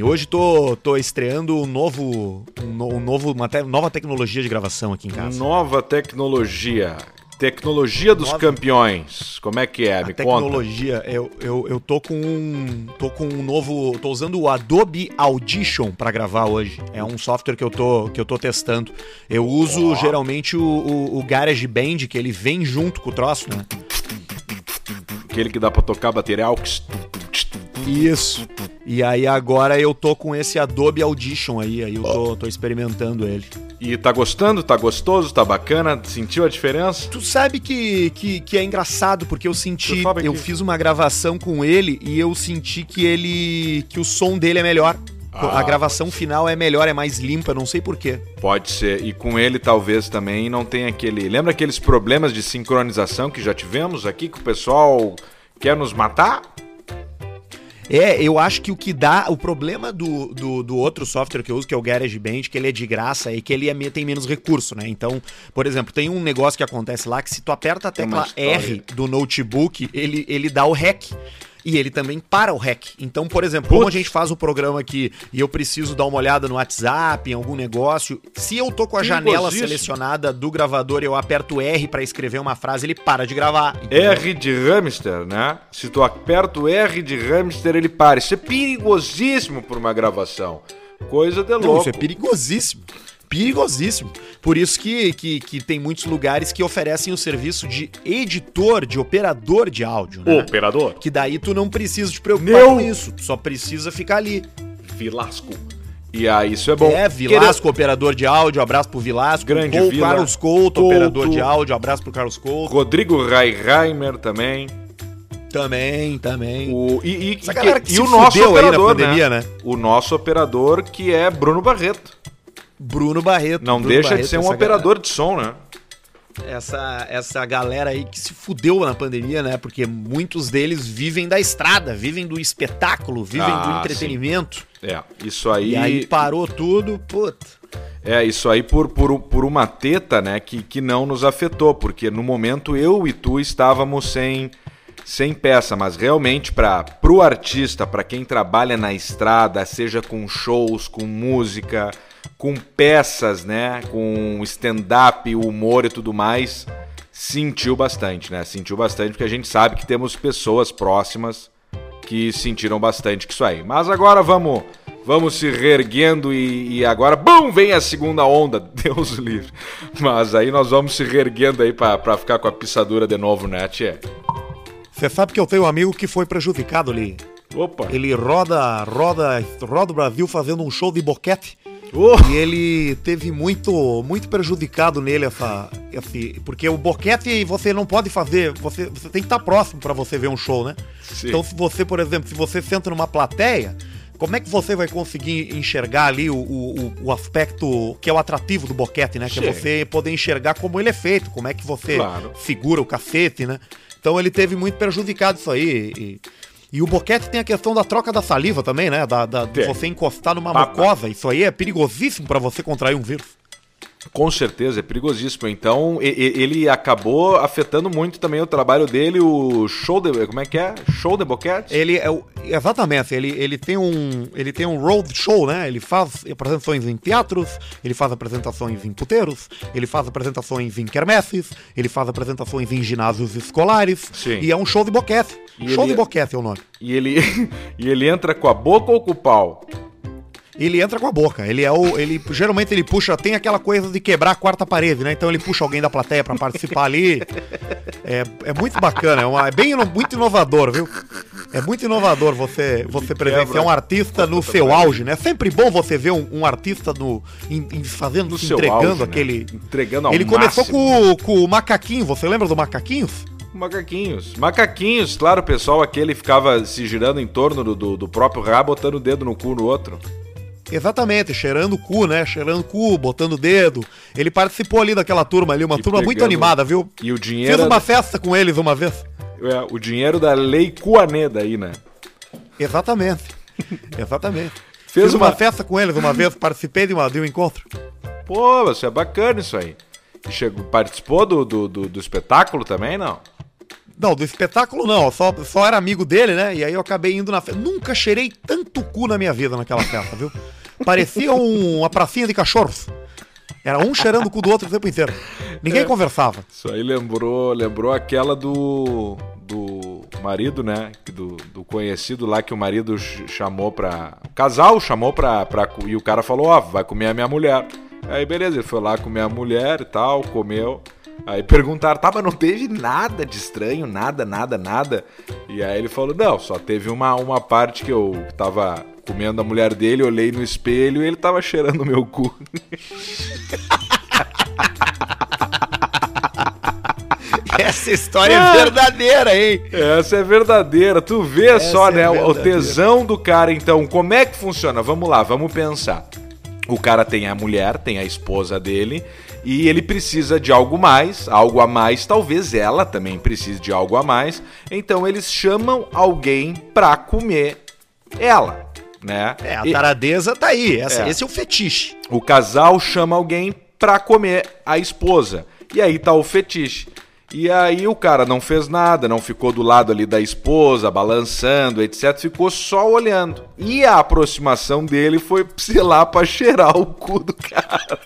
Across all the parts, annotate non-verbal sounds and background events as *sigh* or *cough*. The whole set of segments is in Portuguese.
E hoje tô, tô estreando um novo, um, novo, uma te, nova tecnologia de gravação aqui em casa. Nova tecnologia. Tecnologia dos Nova- campeões. Como é que é? A Me conta. tecnologia, eu, eu, eu tô com um. tô com um novo. tô usando o Adobe Audition pra gravar hoje. É um software que eu tô, que eu tô testando. Eu uso geralmente o, o, o GarageBand, que ele vem junto com o troço, né? Aquele que dá pra tocar bateria. Isso. E aí agora eu tô com esse Adobe Audition aí, aí eu tô, tô experimentando ele. E tá gostando? Tá gostoso? Tá bacana? Sentiu a diferença? Tu sabe que, que, que é engraçado, porque eu senti. Eu fiz uma gravação com ele e eu senti que ele. que o som dele é melhor. Ah, a gravação final é melhor, é mais limpa, não sei porquê. Pode ser. E com ele talvez também não tenha aquele. Lembra aqueles problemas de sincronização que já tivemos aqui que o pessoal quer nos matar? É, eu acho que o que dá. O problema do, do, do outro software que eu uso, que é o GarageBand, que ele é de graça e que ele é, tem menos recurso, né? Então, por exemplo, tem um negócio que acontece lá que se tu aperta a tecla. R do notebook, ele, ele dá o REC. E ele também para o REC. Então, por exemplo, como a gente faz o programa aqui e eu preciso dar uma olhada no WhatsApp, em algum negócio, se eu tô com a janela Perigosíssimo. selecionada do gravador e eu aperto R pra escrever uma frase, ele para de gravar. entendeu? R de hamster, né? Se tu aperta o R de hamster, ele para. Isso é perigosíssimo por uma gravação. Coisa de Não, louco. isso é perigosíssimo. Perigosíssimo. Por isso que, que, que tem muitos lugares que oferecem o serviço de editor, de operador de áudio, né? Operador. Que daí tu não precisa te preocupar Meu- com isso. Tu só precisa ficar ali. Vilasco. E aí, isso é bom. é, Vilasco, operador de áudio, abraço pro Vilasco. Grande Col- Vila. Carlos Couto, Couto. operador de áudio, abraço pro Carlos Couto. Rodrigo Raiheimer também. Também, também. O, e, e, e que- que e o nosso fudeu aí na operador, pandemia, né? né? O nosso operador, que é Bruno Barreto. Bruno Barreto. Não Bruno deixa Barreto, de ser um operador de som, né? essa, essa galera aí que se fudeu na pandemia, né? Porque muitos deles vivem da estrada, vivem do espetáculo, vivem do Ah, entretenimento. É, isso aí. E aí parou tudo, puta. É, isso aí por, por, por uma teta, né, que, que não nos afetou, porque no momento eu e tu estávamos sem, sem peça, mas realmente para pro artista, para quem trabalha na estrada, seja com shows, com música, com peças, né, com stand-up, humor e tudo mais, sentiu bastante, né? Sentiu bastante porque a gente sabe que temos pessoas próximas que sentiram bastante com isso aí. Mas agora vamos vamos se reerguendo e, e agora, bum, vem a segunda onda, *laughs* Deus livre. Mas aí nós vamos se reerguendo aí pra ficar com a pissadura de novo, né, Tchê? Você sabe que eu tenho um amigo que foi prejudicado ali. Opa! Ele roda, roda, roda o Brasil fazendo um show de boquete. Oh, E ele teve muito, muito prejudicado nele essa, esse, porque o boquete você não pode fazer, você, você tem que estar próximo para você ver um show, né? Sim. Então se você, por exemplo, se você senta numa plateia, como é que você vai conseguir enxergar ali o, o, o aspecto que é o atrativo do boquete, né? Que é Sim. você poder enxergar como ele é feito, como é que você Claro. segura o cacete, né? Então ele teve muito prejudicado isso aí. E, e o boquete tem a questão da troca da saliva também, né? Da, da- de você encostar numa Papa. mucosa. Isso aí é perigosíssimo pra você contrair um vírus. Com certeza, é perigosíssimo. Então, ele acabou afetando muito também o trabalho dele, o show de... Como é que é? Show de boquete? Ele é o- exatamente, ele, ele tem um ele tem um road show, né? Ele faz apresentações em teatros, ele faz apresentações em puteiros, ele faz apresentações em quermesses, ele faz apresentações em ginásios escolares Sim. e é um show de boquete. E show ele- de boquete é o nome. E ele, *laughs* e ele entra com a boca ou com o pau? Ele entra com a boca. Ele é o. Ele, geralmente ele puxa. Tem aquela coisa de quebrar a quarta parede, né? Então ele puxa alguém da plateia pra participar ali. É, é muito bacana. É, uma- é bem muito inovador, viu? É muito inovador você, você presenciar um artista no seu auge, né? É sempre bom você ver um, um artista no, em, em fazendo, No se entregando auge, né? aquele. Entregando ao Ele começou com, o- com o macaquinho. Você lembra do macaquinhos? Macaquinhos. Macaquinhos, claro, pessoal aquele ficava se girando em torno do, do, do próprio rabo, botando o dedo no cu no outro. Exatamente, cheirando o cu, né? Cheirando o cu, botando o dedo. Ele participou ali daquela turma ali, uma E turma muito pegando- animada, viu? E o dinheiro. Fiz uma festa com eles uma vez. é, o dinheiro da lei Cuaneda aí, né? Exatamente. *laughs* Exatamente. Fez Fiz uma... uma- festa com eles uma vez, participei de, uma, de um encontro. Pô, isso é bacana isso aí. E chegou, participou do, do, do, do espetáculo também, não? Não, do espetáculo não, só, só era amigo dele, né? E aí eu acabei indo na festa. Nunca cheirei tanto cu na minha vida naquela festa, viu? Parecia um, uma pracinha de cachorros. Era um cheirando o cu do outro o tempo inteiro. Ninguém é. conversava. Isso aí lembrou, lembrou aquela do do marido, né? Do, do conhecido lá que o marido chamou pra. O casal chamou pra, pra. E o cara falou: Ó, oh, vai comer a minha mulher. Aí beleza, ele foi lá comer a mulher e tal, comeu. Aí perguntaram, tá, mas não teve nada de estranho, nada, nada, nada. E aí ele falou, não, só teve uma, uma parte que eu tava comendo a mulher dele, olhei no espelho e ele tava cheirando o meu cu. *laughs* Essa história é verdadeira, hein? Essa é verdadeira. Tu vê Essa só, é né? Verdadeira. O tesão do cara, então. Como é que funciona? Vamos lá, vamos pensar. O cara tem a mulher, tem a esposa dele e ele precisa de algo mais, algo a mais, talvez ela também precise de algo a mais. Então eles chamam alguém pra comer ela, né? É, a taradeza tá aí, essa, é. esse é o fetiche. O casal chama alguém pra comer a esposa. E aí tá o fetiche. E aí o cara não fez nada, não ficou do lado ali da esposa, balançando, etc. Ficou só olhando. E a aproximação dele foi, *laughs* sei lá, pra cheirar o cu do cara.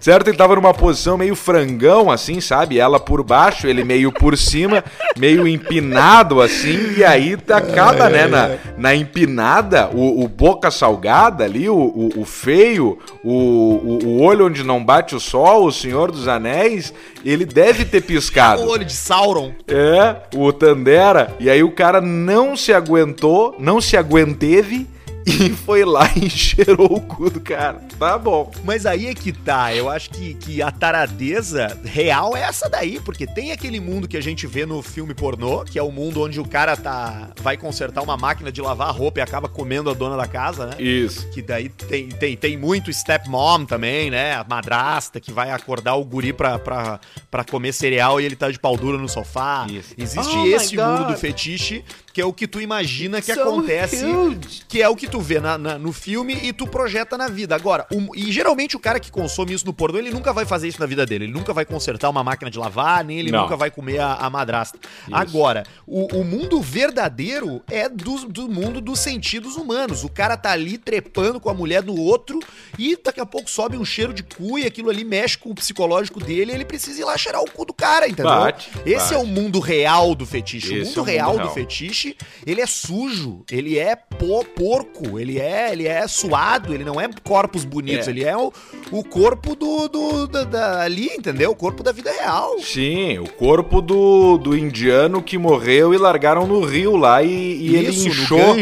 Certo? Ele tava numa posição meio frangão, assim, sabe? Ela por baixo, ele meio por cima, meio empinado, assim. E aí acaba, né? Na, na empinada, o, o boca salgada ali, o, o, o feio, o, o, olho onde não bate o sol, o Senhor dos Anéis, ele deve ter piscado. o olho de Sauron. É, o Tandera. E aí o cara não se aguentou, não se aguenteve e foi lá e *laughs* cheirou o cu do cara. Tá bom. Mas aí é que tá. Eu acho que, que a taradeza real é essa daí, porque tem aquele mundo que a gente vê no filme pornô, que é o mundo onde o cara tá vai consertar uma máquina de lavar roupa e acaba comendo a dona da casa, né? Isso. Que daí tem, tem, tem muito stepmom também, né? A madrasta que vai acordar o guri pra, pra, pra comer cereal e ele tá de pau duro no sofá. Isso. Existe oh esse mundo do fetiche que é o que tu imagina que so acontece, huge. que é o que tu vê na, na, no filme e tu projeta na vida. Agora, um, e geralmente o cara que consome isso no pornô, ele nunca vai fazer isso na vida dele. Ele nunca vai consertar uma máquina de lavar, nem ele Não. nunca vai comer a, a madrasta. Isso. Agora, o, o, mundo verdadeiro é do, do mundo dos sentidos humanos. O cara tá ali trepando com a mulher do outro e daqui a pouco sobe um cheiro de cu e aquilo ali mexe com o psicológico dele e ele precisa ir lá cheirar o cu do cara, entendeu? Bate, Esse bate. é o mundo real do fetiche. Esse o mundo, é o mundo real, real do fetiche ele é sujo, ele é po porco, ele é, ele é suado, ele não é corpos bonitos, é. ele é o, o corpo do, do da, da, ali, entendeu? O corpo da vida real. Sim, o corpo do, do indiano que morreu e largaram no rio lá e, e Isso, ele inchou.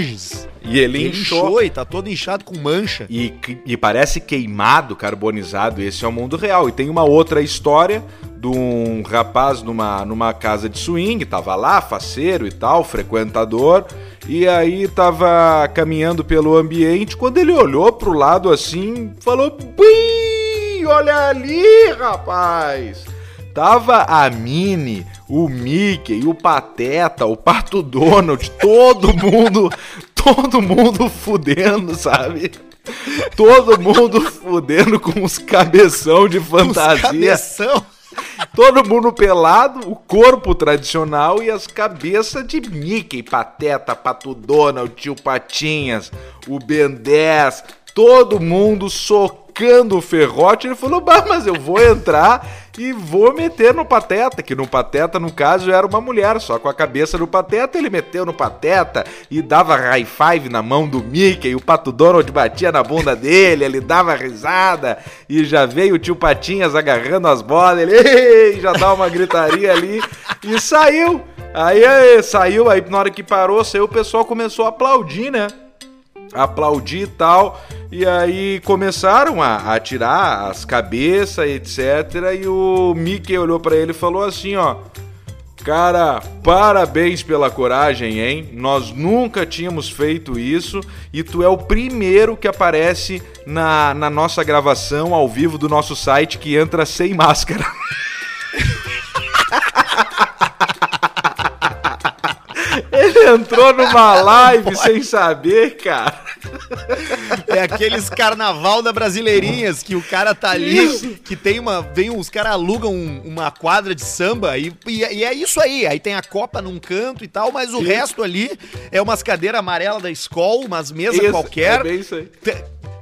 E ele, ele inchou. inchou e tá todo inchado com mancha. E, e parece queimado, carbonizado. Esse é o mundo real. E tem uma outra história de um rapaz numa, numa casa de swing, tava lá, faceiro e tal, frequentador, e aí tava caminhando pelo ambiente, quando ele olhou pro lado assim, falou: Bim, olha ali, rapaz! Tava a Minnie, o Mickey, o Pateta, o Pato Donald, todo mundo, *laughs* todo mundo fudendo, sabe? Todo mundo fudendo com uns cabeção de fantasia. Os cabeção? Todo mundo pelado, o corpo tradicional e as cabeças de Mickey, Pateta, Pato Donald, Tio Patinhas, o Ben 10, todo mundo socando o ferrote. Ele falou, mas eu vou entrar e vou meter no Pateta, que no Pateta, no caso, era uma mulher, só com a cabeça do Pateta, ele meteu no Pateta e dava high five na mão do Mickey, o Pato Donald batia na bunda dele, ele dava risada, e já veio o tio Patinhas agarrando as bolas, ele já dá uma gritaria ali, e saiu. Aí, aí saiu, aí na hora que parou, saiu, o pessoal começou a aplaudir, né? Aplaudir e tal. E aí começaram a, a tirar as cabeças, etc. E o Mickey olhou para ele e falou assim, ó. Cara, parabéns pela coragem, hein? Nós nunca tínhamos feito isso e tu é o primeiro que aparece na, na nossa gravação ao vivo do nosso site que entra sem máscara. *laughs* Entrou numa *laughs* live sem saber, cara. É aqueles carnaval da Brasileirinhas que o cara tá ali, isso. que tem uma. Vem, os caras alugam um, uma quadra de samba e, e, e, é isso aí. Aí tem a copa num canto e tal, mas o isso. resto ali é umas cadeiras amarelas da escola, umas mesas qualquer. É bem isso aí.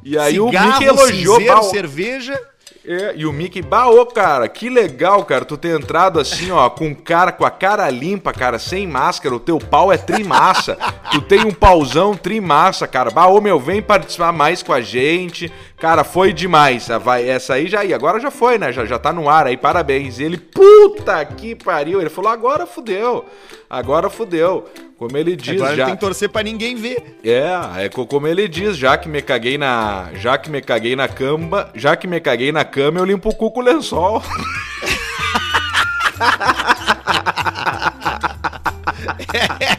E aí Cigarro, o Mickey elogiou cinzeiro, cerveja. É, e o Mickey, bah, ô, cara, que legal, cara, tu ter entrado assim, ó, com cara, com a cara limpa, cara, sem máscara, o teu pau é trimassa. tu tem um pauzão trimassa, cara. Bah, ô, meu, vem participar mais com a gente. Cara, foi demais. Vai, essa aí já ia, agora já foi, né? Já, já tá no ar aí, parabéns. E ele, puta que pariu. Ele falou, agora fudeu. Agora fudeu. Como ele diz, Agora já tem que torcer para ninguém ver. É, é como ele diz, já que me caguei na, já que me caguei na cama, já que me caguei na cama, eu limpo o cu com o lençol. *laughs*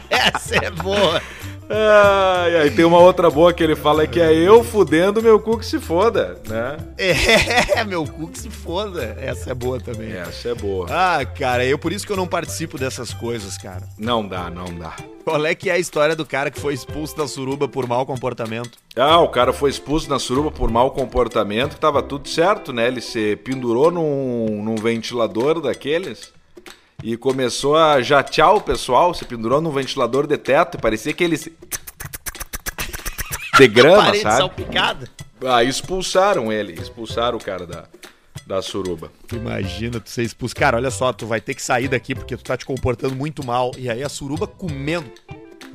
Essa é boa. Ah, e aí tem uma outra boa que ele fala que é eu fudendo meu cu que se foda, né? É, *laughs* meu cu que se foda. Essa é boa também. Essa é boa. Ah, cara, eu por isso que eu não participo dessas coisas, cara. Não dá, não dá. Qual é que é a história do cara que foi expulso da suruba por mau comportamento? Ah, o cara foi expulso da suruba por mau comportamento, tava tudo certo, né? Ele se pendurou num, num ventilador daqueles e começou a jatear o pessoal, se pendurou num ventilador de teto e parecia que eles. de grama, Parede sabe? salpicada. Aí expulsaram ele, expulsaram o cara da, da suruba. Imagina tu ser expulso. Cara, olha só, tu vai ter que sair daqui porque tu tá te comportando muito mal. E aí a suruba comendo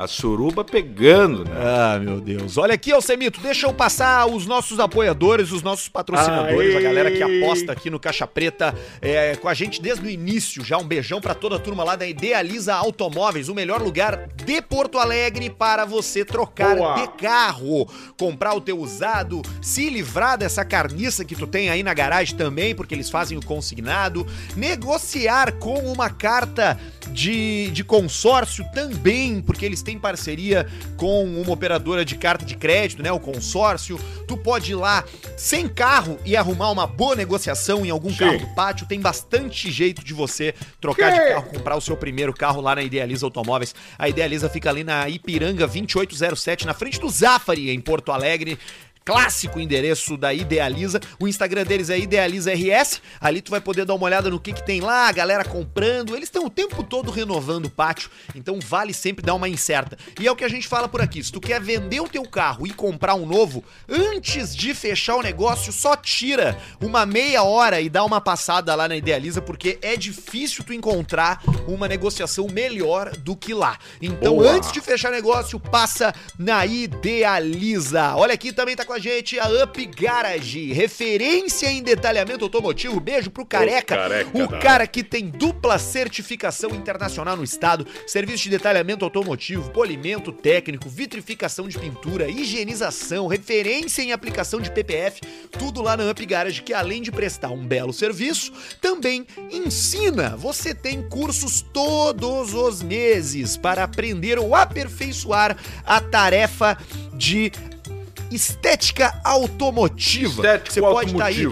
a suruba pegando, né? Ah, meu Deus. Olha aqui, Alcemito, deixa eu passar os nossos apoiadores, os nossos patrocinadores, Aê. a galera que aposta aqui no Caixa Preta é, com a gente desde o início. Já um beijão para toda a turma lá da Idealiza Automóveis, o melhor lugar de Porto Alegre para você trocar Boa. de carro, comprar o teu usado, se livrar dessa carniça que tu tem aí na garagem também, porque eles fazem o consignado, negociar com uma carta de, de consórcio também, porque eles têm parceria com uma operadora de carta de crédito, né? O consórcio. Tu pode ir lá sem carro e arrumar uma boa negociação em algum Sim. carro do pátio. Tem bastante jeito de você trocar de carro, comprar o seu primeiro carro lá na Idealiza Automóveis. A Idealiza fica ali na Ipiranga 2807, na frente do Zafari, em Porto Alegre clássico endereço da Idealiza. O Instagram deles é IdealizaRS. Ali tu vai poder dar uma olhada no que, que tem lá, a galera comprando. Eles estão o tempo todo renovando o pátio, então vale sempre dar uma incerta. E é o que a gente fala por aqui. Se tu quer vender o teu carro e comprar um novo, antes de fechar o negócio, só tira uma meia hora e dá uma passada lá na Idealiza, porque é difícil tu encontrar uma negociação melhor do que lá. Então, Boa. antes de fechar negócio, passa na Idealiza. Olha aqui também tá com a gente a Up Garage, referência em detalhamento automotivo. Beijo pro Careca, o, careca, o cara que tem dupla certificação internacional no estado, serviço de detalhamento automotivo, polimento técnico, vitrificação de pintura, higienização, referência em aplicação de PPF, tudo lá na Up Garage, que além de prestar um belo serviço, também ensina. Você tem cursos todos os meses para aprender ou aperfeiçoar a tarefa de estética automotiva. Estético Você pode estar tá aí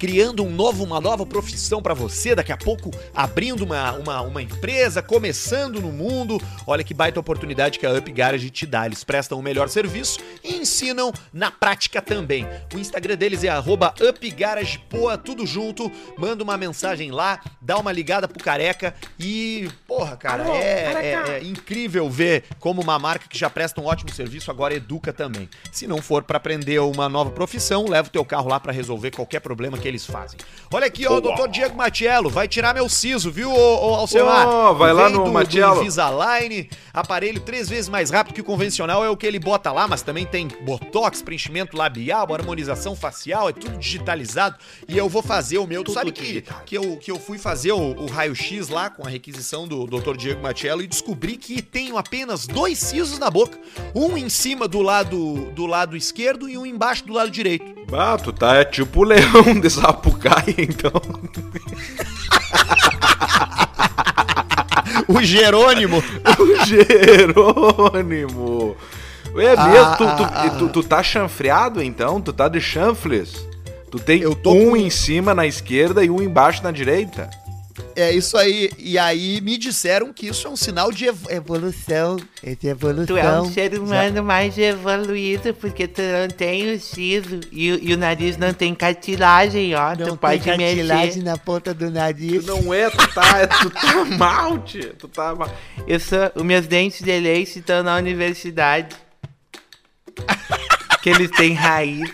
criando um novo, uma nova profissão para você, daqui a pouco abrindo uma, uma, uma empresa, começando no mundo. Olha que baita oportunidade que a Up Garage te dá. Eles prestam o melhor serviço e ensinam na prática também. O Instagram deles é upgaragepoa, tudo junto. Manda uma mensagem lá, dá uma ligada pro Careca e, porra, cara, Alô, é, é, é, incrível ver como uma marca que já presta um ótimo serviço agora educa também. Se não for para aprender uma nova profissão, leva o teu carro lá para resolver qualquer problema que eles fazem. Olha aqui, ó, o doutor Diego Matiello vai tirar meu siso, viu, ô, ô Alcemar? Oh, vai lá no do, Matiello. Do Invisalign, aparelho três vezes mais rápido que o convencional, é o que ele bota lá, mas também tem botox, preenchimento labial, harmonização facial, é tudo digitalizado. E eu vou fazer o meu. Tu sabe que, que, eu, que eu fui fazer o, o raio-x lá com a requisição do doutor Diego Matiello e descobri que tenho apenas dois sisos na boca. Um em cima do lado, do lado esquerdo e um embaixo do lado direito. Ah, tu tá é tipo o leão *laughs* de Sapucaia, então. o Jerônimo. o Jerônimo. É ah, mesmo? Tu, tu, ah, tu, tu, tá chanfreado então? Tu tá de chanfles? Tu tem um com... em cima na esquerda e um embaixo na direita? É isso aí. E aí me disseram que isso é um sinal de ev evolução. É de evolução. Tu é um ser humano Já. mais evoluído, porque tu não tem o siso e, e, o nariz não tem cartilagem, ó. Não tu pode tem cartilagem na ponta do nariz. Tu não é, tu tá, tu tá mal, tia. Tu tá mal. Eu sou, os meus dentes de leite estão na universidade. *laughs* que eles têm raiz.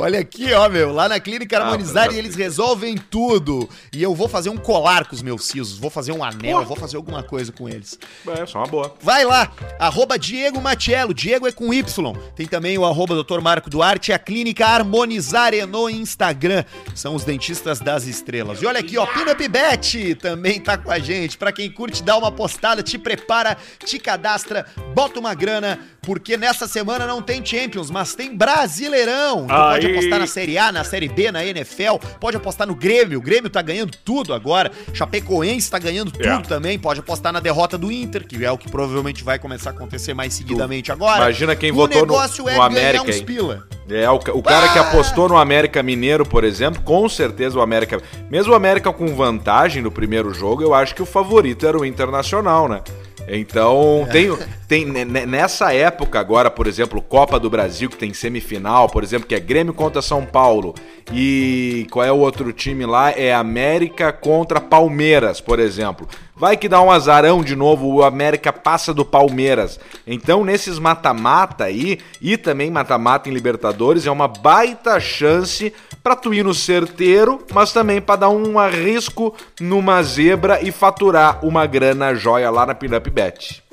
Olha aqui, ó, meu. Lá na Clínica ah, Harmonizar ah, eles resolvem tudo. E eu vou fazer um colar com os meus sisos. Vou fazer um anel, vou fazer alguma coisa com eles. É, só uma boa. Vai lá, arroba Diego Matiello. Diego é com Y. Tem também o arroba Dr. Marco Duarte e a Clínica Harmonizar no Instagram. São os dentistas das estrelas. E olha aqui, ó, Pinup Bet também tá com a gente. Pra quem curte, dá uma postada, te prepara, te cadastra, bota uma grana porque nessa semana não tem Champions, mas tem Brasileirão. Então pode apostar na Série A, na Série B, na NFL, pode apostar no Grêmio. O Grêmio tá ganhando tudo agora. Chapecoense tá ganhando tudo yeah. também. Pode apostar na derrota do Inter, que é o que provavelmente vai começar a acontecer mais seguidamente agora. Imagina quem o votou no, no é América. Uns pila. É, o, o cara que apostou no América Mineiro, por exemplo, com certeza o América. Mesmo o América com vantagem no primeiro jogo, eu acho que o favorito era o Internacional, né? Então, é. tem, tem nessa época agora, por exemplo, Copa do Brasil, que tem semifinal, por exemplo, que é Grêmio contra São Paulo. E qual é o outro time lá? É América contra Palmeiras, por exemplo. Vai que dá um azarão de novo, o América passa do Palmeiras. Então, nesses mata-mata aí, e também mata-mata em Libertadores, é uma baita chance para tu ir no certeiro, mas também para dar um arrisco numa zebra e faturar uma grana joia lá na Pinup Bet.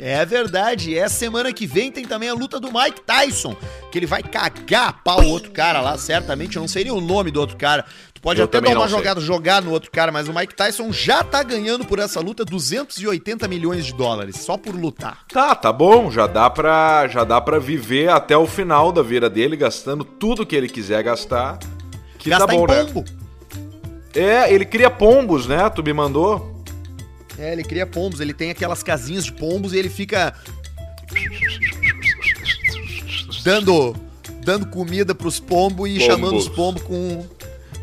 É verdade, é semana que vem tem também a luta do Mike Tyson, que ele vai cagar pau o outro cara lá, certamente, eu não sei nem o nome do outro cara. Tu pode eu até dar uma jogada, jogar no outro cara, mas o Mike Tyson já tá ganhando por essa luta 280 milhões de dólares, só por lutar. Tá, tá bom, já dá pra, já dá pra viver até o final da vida dele, gastando tudo que ele quiser gastar. Que Gastar tá bom, em pombo. Né? É, ele cria pombos, né? Tu me mandou. É, ele cria pombos, ele tem aquelas casinhas de pombos e ele fica dando dando comida pros pombos e pombos. chamando os pombos com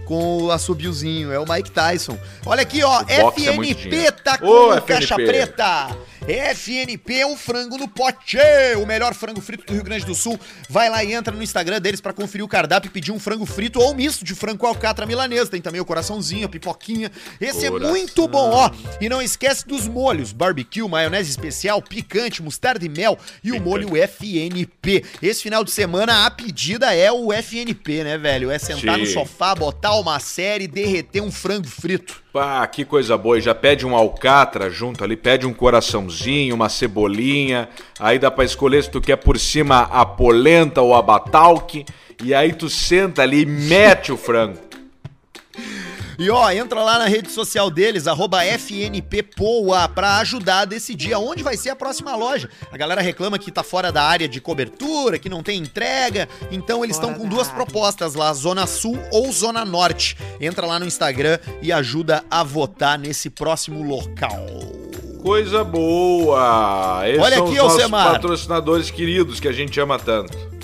com o assobiozinho, é o Mike Tyson. Olha aqui, ó, FNP é tá com Ô, caixa FNP. preta. FNP é um frango no pote, o melhor frango frito do Rio Grande do Sul. Vai lá e entra no Instagram deles para conferir o cardápio e pedir um frango frito ou um misto de frango alcatra milanesa. Tem também o coraçãozinho, a pipoquinha. Esse Coração. é muito bom, ó. E não esquece dos molhos: barbecue, maionese especial, picante, mostarda e mel e o molho FNP. Esse final de semana a pedida é o FNP, né, velho? É sentar Sim. no sofá, botar uma série, derreter um frango frito. Pá, que coisa boa. Já pede um alcatra junto ali, pede um coraçãozinho, uma cebolinha. Aí dá pra escolher se tu quer por cima a polenta ou a batalque. E aí tu senta ali e mete o frango. E ó, entra lá na rede social deles, arroba FNPPoa, pra ajudar a decidir aonde vai ser a próxima loja. A galera reclama que tá fora da área de cobertura, que não tem entrega, então eles estão com duas área. propostas lá, Zona Sul ou Zona Norte. Entra lá no Instagram e ajuda a votar nesse próximo local. Coisa boa! Esses Olha são aqui, os nossos Alcemar. patrocinadores queridos que a gente ama tanto.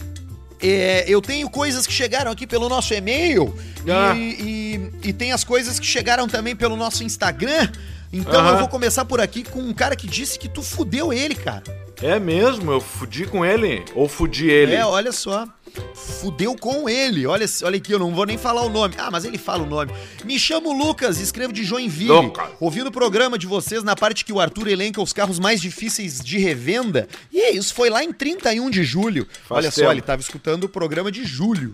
É, eu tenho coisas que chegaram aqui pelo nosso e-mail ah. e, e, e, tem as coisas que chegaram também pelo nosso Instagram. Então eu vou começar por aqui com um cara que disse que tu fudeu ele, cara. É mesmo? Eu fudi com ele? Ou fudi ele? É, olha só fudeu com ele. Olha, olha aqui, eu não vou nem falar o nome. Ah, mas ele fala o nome. Me chamo Lucas, escrevo de Joinville. Não, Ouvindo o programa de vocês na parte que o Arthur elenca os carros mais difíceis de revenda. E isso foi lá em 31 de julho. Faz olha tempo. só, ele estava escutando o programa de julho.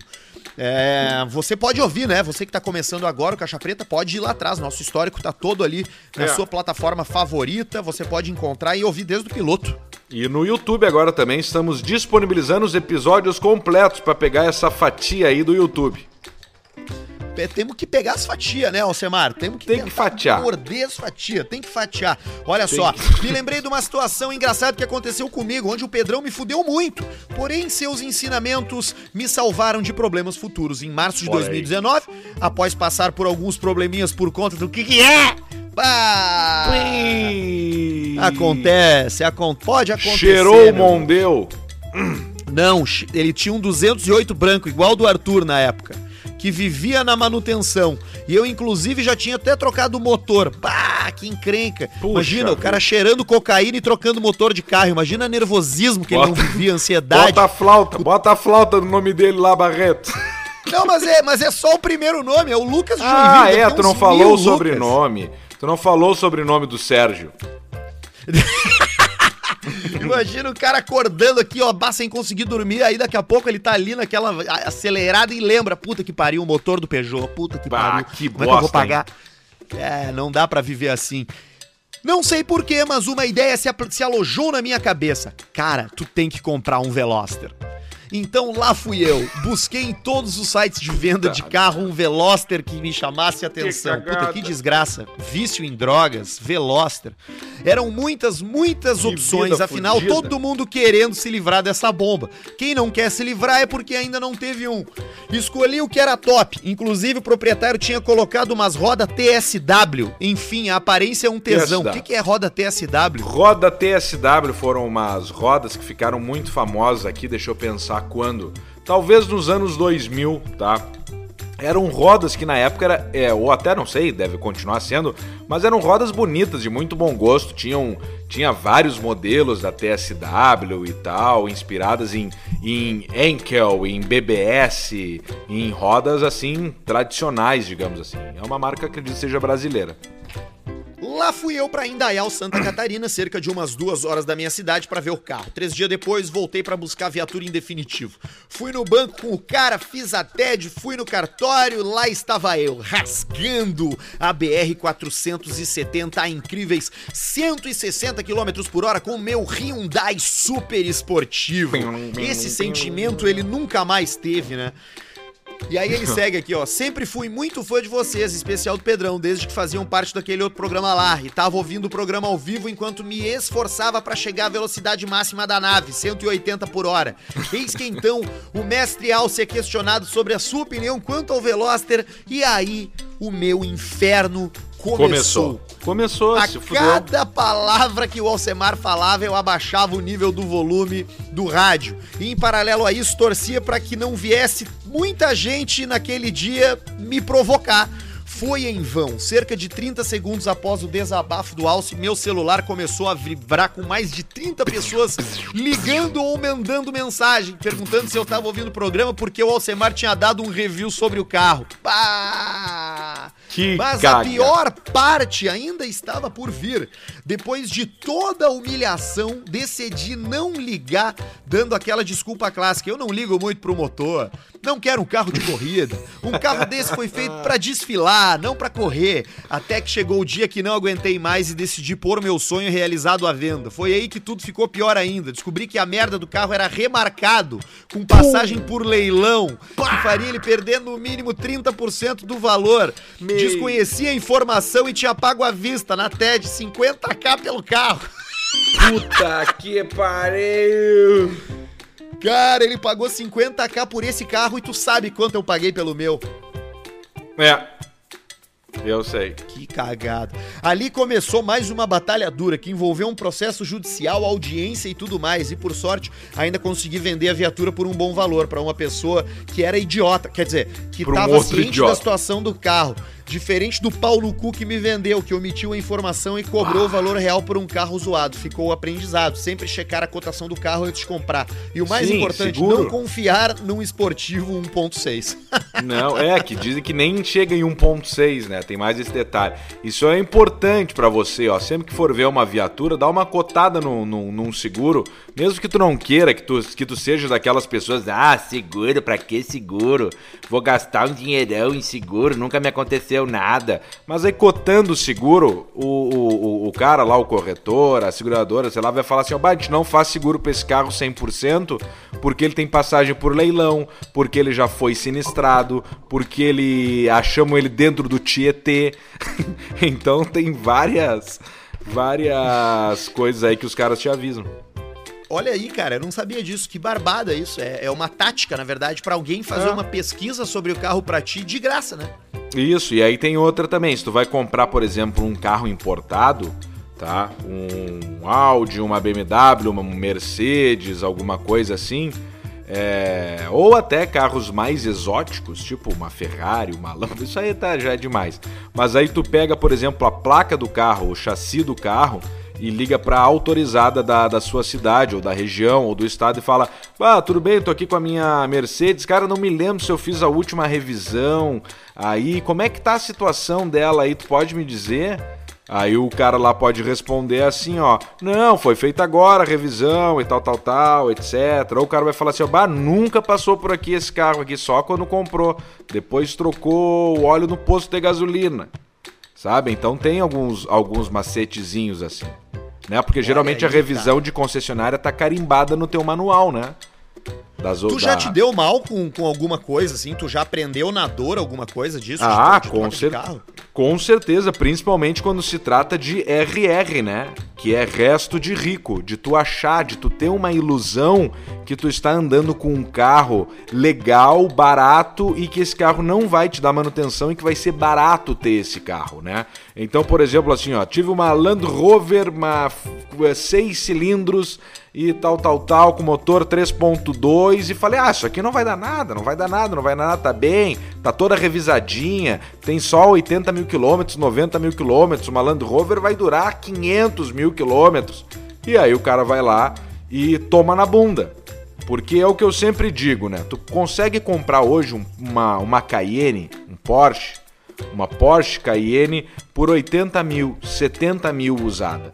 É, você pode ouvir, né? Você que está começando agora o Caixa Preta, pode ir lá atrás. Nosso histórico está todo ali na é. sua plataforma favorita. Você pode encontrar e ouvir desde o piloto. E no YouTube agora também estamos disponibilizando os episódios completos para pegar essa fatia aí do YouTube. Temos que pegar as fatias, né, Alcemar? Temos que, tem que fatiar. morder as fatias, tem que fatiar. Olha tem só, que... *laughs* me lembrei de uma situação engraçada que aconteceu comigo, onde o Pedrão me fudeu muito. Porém, seus ensinamentos me salvaram de problemas futuros. Em março de Olha 2019, aí. após passar por alguns probleminhas por conta do que, que é Pá! Acontece, acon pode acontecer. Cheirou o Mondeu. Não, ele tinha um 208 branco, igual do Arthur na época, que vivia na manutenção. E eu, inclusive, já tinha até trocado o motor. Pá, que encrenca. Puxa Imagina, o cara cheirando cocaína e trocando motor de carro. Imagina nervosismo que ele Bota- não vivia, ansiedade. Bota a flauta, bota a flauta no nome dele lá, Barreto. Não, mas é, mas é só o primeiro nome, é o Lucas de Ah, é, tu não falou o sobrenome. Tu não falou o sobrenome do Sérgio. *laughs* Imagina o cara acordando aqui, ó, bah, sem conseguir dormir, aí daqui a pouco ele tá ali naquela acelerada e lembra, puta que pariu, o motor do Peugeot, puta que Bah, pariu. que Como é que eu vou bosta, hein? pagar? É, não dá pra viver assim. Não sei porquê, mas uma ideia se, se alojou na minha cabeça. Cara, tu tem que comprar um Veloster. Então lá fui eu, busquei em todos os sites de venda de carro um Veloster que me chamasse a atenção. Puta, que desgraça. Vício em drogas, Veloster. Eram muitas, muitas opções, afinal todo mundo querendo se livrar dessa bomba. Quem não quer se livrar é porque ainda não teve um. Escolhi o que era top, inclusive o proprietário tinha colocado umas rodas TSW. Enfim, a aparência é um tesão. O TSW. que, que é roda TSW? Roda TSW foram umas rodas que ficaram muito famosas aqui, deixa eu pensar quando. Talvez nos anos 2000, tá? Eram rodas que na época era, é, ou até não sei, deve continuar sendo, mas eram rodas bonitas, de muito bom gosto. Tinham, tinha vários modelos da TSW e tal, inspiradas em, em Enkel, em BBS, em rodas assim tradicionais, digamos assim. É uma marca que acredito seja brasileira. Lá fui eu pra Indaial, Santa Catarina, cerca de umas duas horas da minha cidade pra ver o carro. Três dias depois, voltei pra buscar a viatura em definitivo. Fui no banco com o cara, fiz a TED, fui no cartório, lá estava eu, rasgando a BR-470 a incríveis 160 km por hora com o meu Hyundai super esportivo. Esse sentimento ele nunca mais teve, né? E aí ele segue aqui, ó. Sempre fui muito fã de vocês, especial do Pedrão, desde que faziam parte daquele outro programa lá. E tava ouvindo o programa ao vivo enquanto me esforçava pra chegar à velocidade máxima da nave, 180 por hora. Eis que então o mestre Alce é questionado sobre a sua opinião quanto ao Veloster. E aí o meu inferno começou. Começou. Começou, A cada palavra que o Alcemar falava, eu abaixava o nível do volume do rádio. E em paralelo a isso, torcia para que não viesse muita gente naquele dia me provocar. Foi em vão. Cerca de 30 segundos após o desabafo do Alce, meu celular começou a vibrar com mais de 30 pessoas ligando ou mandando mensagem, perguntando se eu tava ouvindo o programa porque o Alcemar tinha dado um review sobre o carro. Pá! Que Mas caga. a pior parte ainda estava por vir. Depois de toda a humilhação, decidi não ligar, dando aquela desculpa clássica. Eu não ligo muito pro motor. Não quero um carro de corrida. Um carro desse foi feito pra desfilar, não pra correr. Até que chegou o dia que não aguentei mais e decidi pôr meu sonho realizado à venda. Foi aí que tudo ficou pior ainda. Descobri que a merda do carro era remarcado, com passagem por leilão, que faria ele perder no mínimo 30% do valor. Desconhecia a informação e tinha pago à vista na TED 50k pelo carro. Puta que pariu! Cara, ele pagou 50k por esse carro e tu sabe quanto eu paguei pelo meu. É. Eu sei. Que cagado. Ali começou mais uma batalha dura que envolveu um processo judicial, audiência e tudo mais. E por sorte, ainda consegui vender a viatura por um bom valor pra uma pessoa que era idiota. Quer dizer, que Pra um ciente idiota. da situação do carro. Diferente do pau no cu que me vendeu, que omitiu a informação e cobrou o valor real por um carro zoado. Ficou o aprendizado. Sempre checar a cotação do carro antes de comprar. E o mais Sim, importante, seguro. não confiar num esportivo 1.6. *laughs* Não, é que dizem que nem chega em 1.6, né? Tem mais esse detalhe. Isso é importante pra você, ó. Sempre que for ver uma viatura, dá uma cotada no, no- num seguro, mesmo que tu não queira, que tu, que tu seja daquelas pessoas, ah, seguro, pra que seguro? Vou gastar um dinheirão em seguro, nunca me aconteceu nada. Mas aí cotando o seguro, o, o, o- cara lá, o corretor, a seguradora, sei lá, vai falar assim, ó, a gente não faz seguro pra esse carro 100%, porque ele tem passagem por leilão, porque ele já foi sinistrado, porque ele achamos ele dentro do Tietê. *laughs* então tem várias várias coisas aí que os caras te avisam. Olha aí, cara, eu não sabia disso. Que barbada isso. É, é uma tática, na verdade, pra alguém fazer É. uma pesquisa sobre o carro pra ti de graça, né? Isso, e aí tem outra também. Se tu vai comprar, por exemplo, um carro importado, tá? Um Audi, uma BMW, uma Mercedes, alguma coisa assim. É, ou até carros mais exóticos, tipo uma Ferrari, uma Lambo, isso aí tá, já é demais. Mas aí tu pega, por exemplo, a placa do carro, o chassi do carro, e liga para a autorizada da, da sua cidade, ou da região, ou do estado e fala: Ah, tudo bem, tô aqui com a minha Mercedes, cara, não me lembro se eu fiz a última revisão aí, como é que tá a situação dela aí, tu pode me dizer? Aí o cara lá pode responder assim, ó, não, foi feita agora a revisão e tal, tal, tal, etc. Ou o cara vai falar assim, ó, bah, nunca passou por aqui esse carro aqui, só quando comprou. Depois trocou o óleo no posto de gasolina. Sabe? Então tem alguns, alguns macetezinhos assim. Né? Porque geralmente aí, a revisão tá. de concessionária tá carimbada no teu manual, né? Das, tu já da... te deu mal com, com alguma coisa, assim? Tu já aprendeu na dor alguma coisa disso? Ah, de, de com, cer com certeza, principalmente quando se trata de RR, né? Que é resto de rico, de tu achar, de tu ter uma ilusão que tu está andando com um carro legal, barato e que esse carro não vai te dar manutenção e que vai ser barato ter esse carro, né? Então, por exemplo, assim, ó, tive uma Land Rover, uma seis cilindros e tal, tal, tal, com motor 3.2 e falei, ah, isso aqui não vai dar nada, não vai dar nada, não vai dar nada, tá bem, tá toda revisadinha, tem só 80 mil quilômetros, 90 mil quilômetros, uma Land Rover vai durar 500 mil quilômetros. E aí o cara vai lá e toma na bunda. Porque é o que eu sempre digo, né? Tu consegue comprar hoje um, uma, uma Cayenne, um Porsche, uma Porsche Cayenne por 80 mil, 70 mil usada.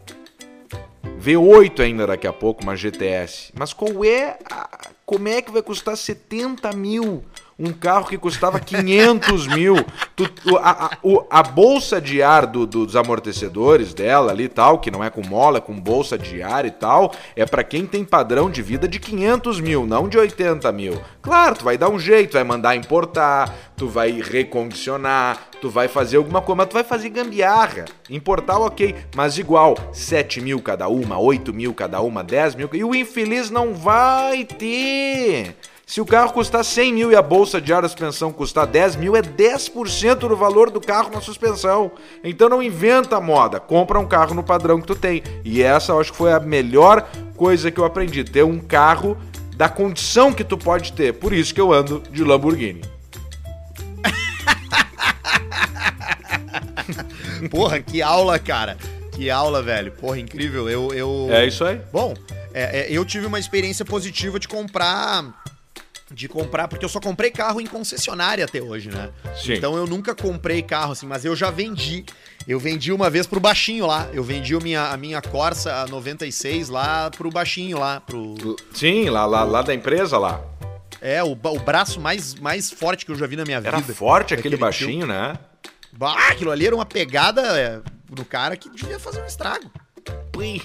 V8 ainda daqui a pouco, uma GTS. Mas qual é a, como é que vai custar 70 mil um carro que custava 500 mil. Tu, a, a, a, bolsa de ar do, dos amortecedores dela ali e tal, que não é com mola, é com bolsa de ar e tal, é para quem tem padrão de vida de 500 mil, não de 80 mil. Claro, tu vai dar um jeito, vai mandar importar, tu vai recondicionar, tu vai fazer alguma coisa, mas tu vai fazer gambiarra. Importar, ok, mas igual, 7 mil cada uma, 8 mil cada uma, 10 mil, e o infeliz não vai ter. Se o carro custar 100 mil e a bolsa de ar suspensão custar 10 mil, é 10% do valor do carro na suspensão. Então não inventa moda, compra um carro no padrão que tu tem. E essa eu acho que foi a melhor coisa que eu aprendi, ter um carro da condição que tu pode ter. Por isso que eu ando de Lamborghini. *laughs* Porra, que aula, cara. Que aula, velho. Porra, incrível. Eu, eu... É isso aí. Bom, é, é, eu tive uma experiência positiva de comprar de comprar, porque eu só comprei carro em concessionária até hoje, né? Sim. Então eu nunca comprei carro assim, mas eu já vendi. Eu vendi uma vez pro baixinho lá. Eu vendi a minha, a minha Corsa 96 lá pro baixinho lá, pro Sim, lá lá, lá da empresa lá. É, o, o braço mais, mais forte que eu já vi na minha vida. Era forte aquele baixinho, tio. né? Bah, aquilo ali era uma pegada é, do cara que devia fazer um estrago. Pui.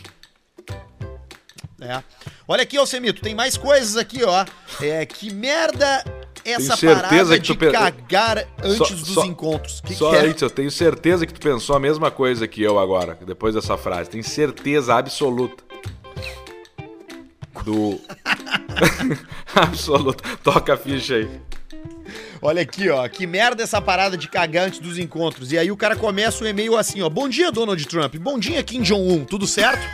É. Olha aqui, Alcemito, tem mais coisas aqui, ó. É, que merda essa parada de pe... cagar antes só, dos só, encontros. Que só que é? isso, eu tenho certeza que tu pensou a mesma coisa que eu agora, depois dessa frase. Tenho certeza absoluta. Do. *laughs* absoluta. Toca a ficha aí. Olha aqui, ó. Que merda essa parada de cagar antes dos encontros. E aí o cara começa o e-mail assim, ó. Bom dia, Donald Trump. Bom dia, Kim Jong-un. Tudo certo?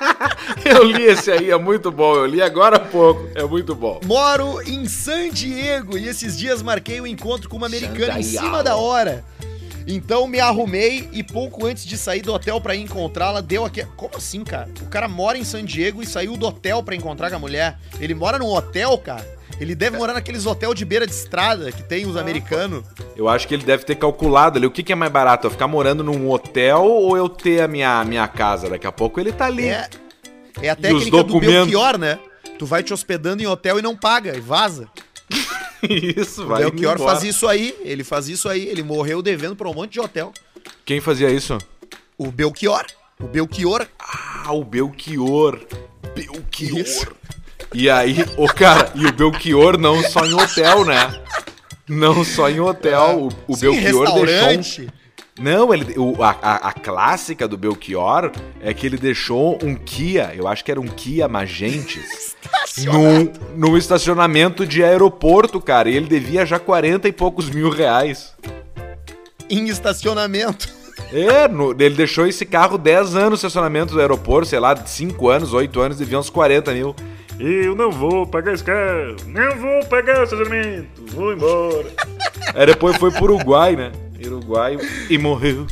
*laughs* Eu li esse aí, é muito bom. Eu li agora há pouco, é muito bom. Moro em San Diego e esses dias marquei um encontro com uma americana em cima da hora. Então me arrumei e pouco antes de sair do hotel para encontrá-la, deu aqui. Como assim, cara? O cara mora em San Diego e saiu do hotel para encontrar com a mulher. Ele mora num hotel, cara? Ele deve morar naqueles hotel de beira de estrada que tem os americanos. Eu acho que ele deve ter calculado ali o que, que é mais barato, eu ficar morando num hotel ou eu ter a minha, minha casa. Daqui a pouco ele tá ali. É, é a técnica documentos... do Belchior, né? Tu vai te hospedando em hotel e não paga, e vaza. *laughs* isso, vai. O Belchior faz isso aí, ele faz isso aí, ele morreu devendo pra um monte de hotel. Quem fazia isso? O Belchior. O Belchior. Ah, o Belchior. Belchior. Isso. E aí, o cara, e o Belchior não só em hotel, né? Não só em hotel. O, o Sim, Belchior deixou. Um... Não, ele, o, a, a, clássica do Belchior é que ele deixou um Kia, eu acho que era um Kia Magentes, *laughs* num, num estacionamento de aeroporto, cara. E ele devia já 40 e poucos mil reais. Em estacionamento. *laughs* É, no, ele deixou esse carro 10 anos no estacionamento do aeroporto, sei lá, 5 anos, 8 anos, devia uns 40 mil. Eu não vou pagar esse carro, não vou pagar o estacionamento, vou embora. Aí *laughs* depois foi pro Uruguai, né? Uruguai e morreu.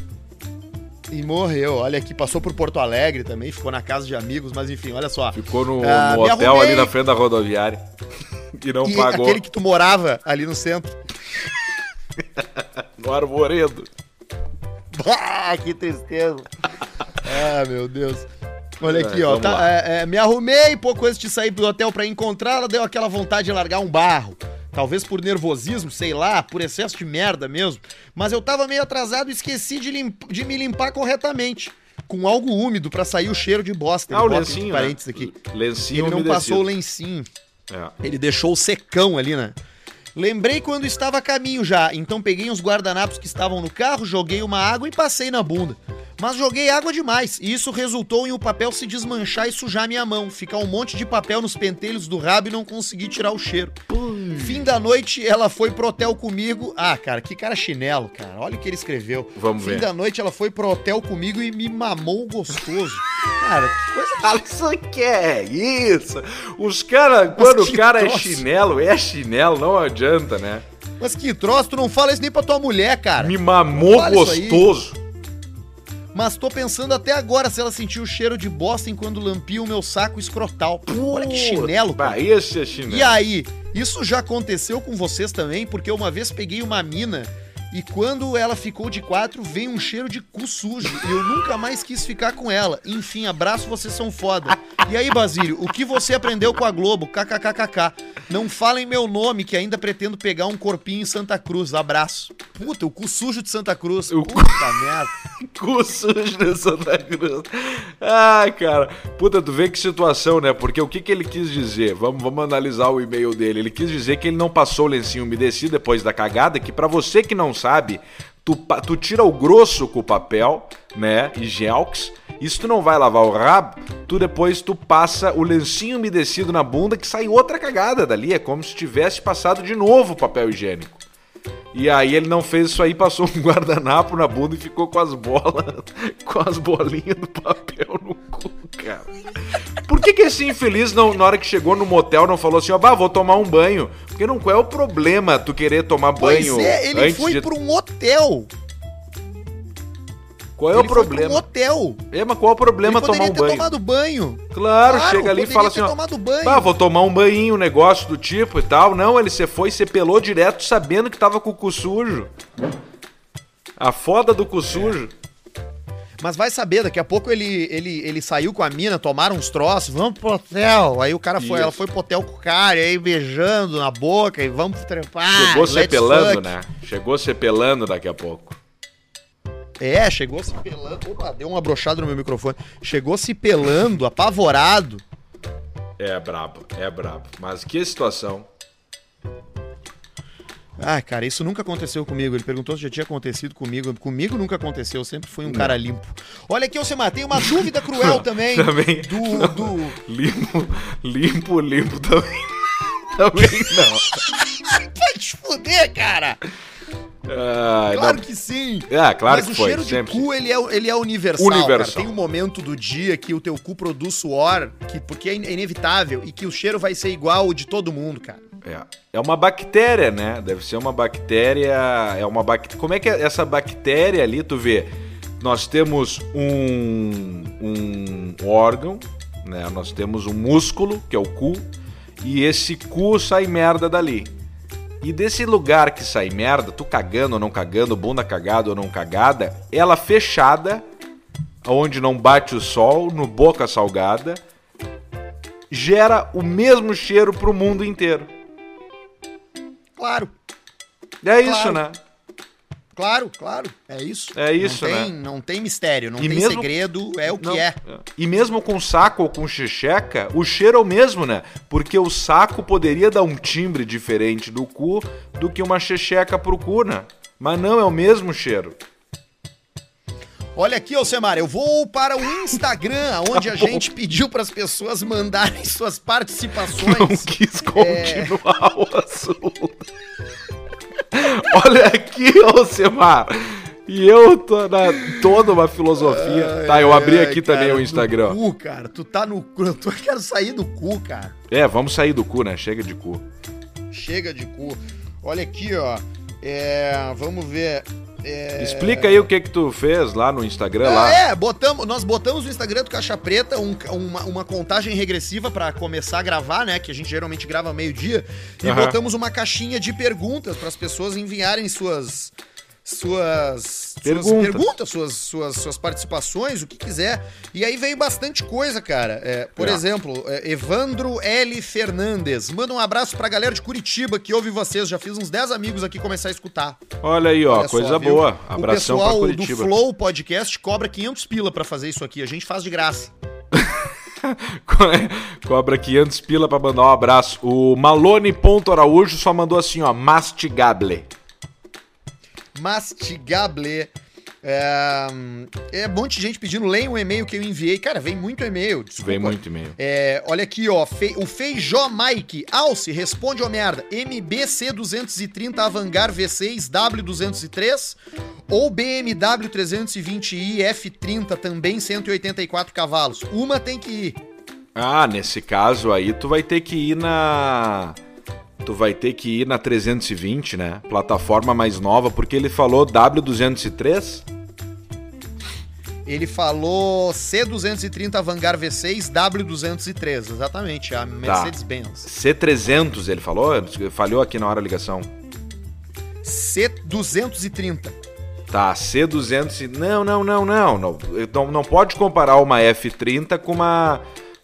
E morreu. Olha aqui, passou por Porto Alegre também, ficou na casa de amigos, mas enfim, olha só. Ficou no, ah, no hotel arrumei... ali na frente da rodoviária. *laughs* E não e pagou. Aquele que tu morava ali no centro. no Arvoredo. *laughs* Ah, que tristeza. ah, meu Deus. Olha é, aqui, ó. Tá, é, é, me arrumei, pouco antes de sair do hotel para encontrá-la, deu aquela vontade de largar um barro. Talvez por nervosismo, sei lá, por excesso de merda mesmo. Mas eu tava meio atrasado e esqueci de, limp de me limpar corretamente. Com algo úmido para sair o cheiro de bosta. Ah, o lencinho, né? parênteses aqui. Lencinho Ele não umedecido. passou o lencinho. É. Ele deixou o secão ali, né? Lembrei quando estava a caminho já, então peguei uns guardanapos que estavam no carro, joguei uma água e passei na bunda. Mas joguei água demais, e isso resultou em o papel se desmanchar e sujar minha mão, ficar um monte de papel nos pentelhos do rabo e não conseguir tirar o cheiro. Fim da noite, ela foi pro hotel comigo. Ah, cara, que cara chinelo, cara. Olha o que ele escreveu. Vamos Fim ver. Fim da noite, ela foi pro hotel comigo e me mamou gostoso. *laughs* cara, que coisa. Alisson, que é isso? Os caras, quando o cara é troço. é chinelo, é chinelo, não adianta, né? Mas que troço, tu não fala isso nem pra tua mulher, cara. Me mamou gostoso. Mas tô pensando até agora se ela sentiu o cheiro de bosta enquanto lampia o meu saco escrotal. Olha que chinelo, cara. esse é chinelo. E aí, isso já aconteceu com vocês também? Porque uma vez peguei uma mina e quando ela ficou de quatro, veio um cheiro de cu sujo. E eu nunca mais quis ficar com ela. Enfim, abraço, vocês são foda. E aí, Basílio, o que você aprendeu com a Globo? KKKKK. Não falem meu nome, que ainda pretendo pegar um corpinho em Santa Cruz. Abraço. Puta, o cu sujo de Santa Cruz. O Puta cu... merda. *laughs* cu sujo de Santa Cruz. Ai, cara. Puta, tu vê que situação, né? Porque o que, que ele quis dizer? Vamos, vamos analisar o e-mail dele. Ele quis dizer que ele não passou o lencinho umedecido depois da cagada, que para você que não sabe, tu, tu tira o grosso com o papel, né? E. E se tu não vai lavar o rabo, tu depois tu passa o lencinho umedecido na bunda que sai outra cagada dali. É como se tivesse passado de novo o papel higiênico. E aí ele não fez isso aí, passou um *laughs* guardanapo na bunda e ficou com as bolas, *laughs* com as bolinhas do papel no cu, cara. Por que, que esse infeliz, não, na hora que chegou no motel, não falou assim, ó, bah, vou tomar um banho? Porque não, qual é o problema tu querer tomar banho pois é, ele foi de... pra um hotel. Qual é ele o problema? Foi um hotel. É, mas qual é o problema ele tomar um banho? tomado banho. Claro, claro chega ali e fala assim, ó, banho. Ah, vou tomar um banho, um negócio do tipo e tal. Não, ele se foi, se pelou direto sabendo que tava com o cu sujo. A foda do cu é. sujo. Mas vai saber, daqui a pouco ele, ele, ele saiu com a mina, tomaram uns troços, vamos pro hotel. Aí o cara foi, Isso. ela foi pro hotel com o cara, aí beijando na boca e vamos trepar. Chegou se pelando, né? Chegou se pelando daqui a pouco. É, chegou se pelando. Opa, deu uma brochada no meu microfone. Chegou se pelando, apavorado. É brabo, é brabo. Mas que situação. Ah, cara, isso nunca aconteceu comigo. Ele perguntou se já tinha acontecido comigo. Comigo nunca aconteceu, sempre fui um não. cara limpo. Olha aqui, você tem uma dúvida cruel *laughs* também. também. Do, do. Limpo, limpo, limpo também. *laughs* também não. *laughs* Vai te fuder, cara! Ah, claro não. que sim. Ah, claro Mas que o foi, cheiro sempre. de cu, ele é, ele é universal, universal. Cara. Tem um momento do dia que o teu cu produz suor, que, porque é inevitável, e que o cheiro vai ser igual o de todo mundo, cara. É. É uma bactéria, né? Deve ser uma bactéria. É uma bactéria. Como é que é essa bactéria ali, tu vê? Nós temos um, um órgão, né? Nós temos um músculo, que é o cu, e esse cu sai merda dali. E desse lugar que sai merda, tu cagando ou não cagando, bunda cagada ou não cagada, ela fechada, onde não bate o sol, no boca salgada, gera o mesmo cheiro pro mundo inteiro. Claro. É isso, né? Claro, claro, é isso. É isso, não tem, né? Não tem mistério, não e tem mesmo... segredo, é o que é. é. E mesmo com saco ou com checheca, o cheiro é o mesmo, né? Porque o saco poderia dar um timbre diferente do cu do que uma checheca pro cu, né? Mas não, é o mesmo cheiro. Olha aqui, Alcemar, eu vou para o Instagram, *laughs* onde tá a gente pediu para as pessoas mandarem suas participações. Não quis continuar é... o assunto. *laughs* Olha aqui, Alcemar. E eu tô na toda uma filosofia. tá, eu abri aqui Ai, também cara, o Instagram. No cu, cara. Tu tá no cu. Eu tô- eu quero sair do cu, cara. É, vamos sair do cu, né? Chega de cu. Chega de cu. Olha aqui, ó. É, vamos ver. É... Explica aí o que que tu fez lá no Instagram Ah, lá. é, botamos, nós botamos no Instagram do Caixa Preta um- uma, uma contagem regressiva pra começar a gravar, né? Que a gente geralmente grava meio-dia. E Aham. botamos uma caixinha de perguntas para as pessoas enviarem suas. Suas, Perguntas. suas perguntas, suas, suas, suas participações, o que quiser. E aí veio bastante coisa, cara. É, por É. exemplo, é, Evandro L. Fernandes. Manda um abraço pra galera de Curitiba que ouve vocês. Já fiz uns 10 amigos aqui começar a escutar. Olha aí, ó, Olha só, coisa viu? boa. Abração o pra pessoal Curitiba. do Flow Podcast cobra 500 pila pra fazer isso aqui. A gente faz de graça. *laughs* Cobra 500 pila pra mandar um abraço. O Malone.araújo só mandou assim, ó, mastigable. Mastigable. É, é um monte de gente pedindo, leia um e-mail que eu enviei. Cara, vem muito e-mail. Desculpa. Vem muito e-mail. É, olha aqui, ó. Fe- o Feijó Mike. Alce, responde, ô merda. MBC 230 Avangar V6 W203 ou BMW 320i F30 também 184 cavalos. Uma tem que ir. Ah, nesse caso aí tu vai ter que ir na tu vai ter que ir na 320, né? Plataforma mais nova, porque ele falou W203. Ele falou C230 Avangar V6 W203, exatamente, a Mercedes-Benz. C300, ele falou? Falhou aqui na hora da ligação. C230. Tá, C200. e- Não, não, não, não, não. Não, não pode comparar uma F30 com uma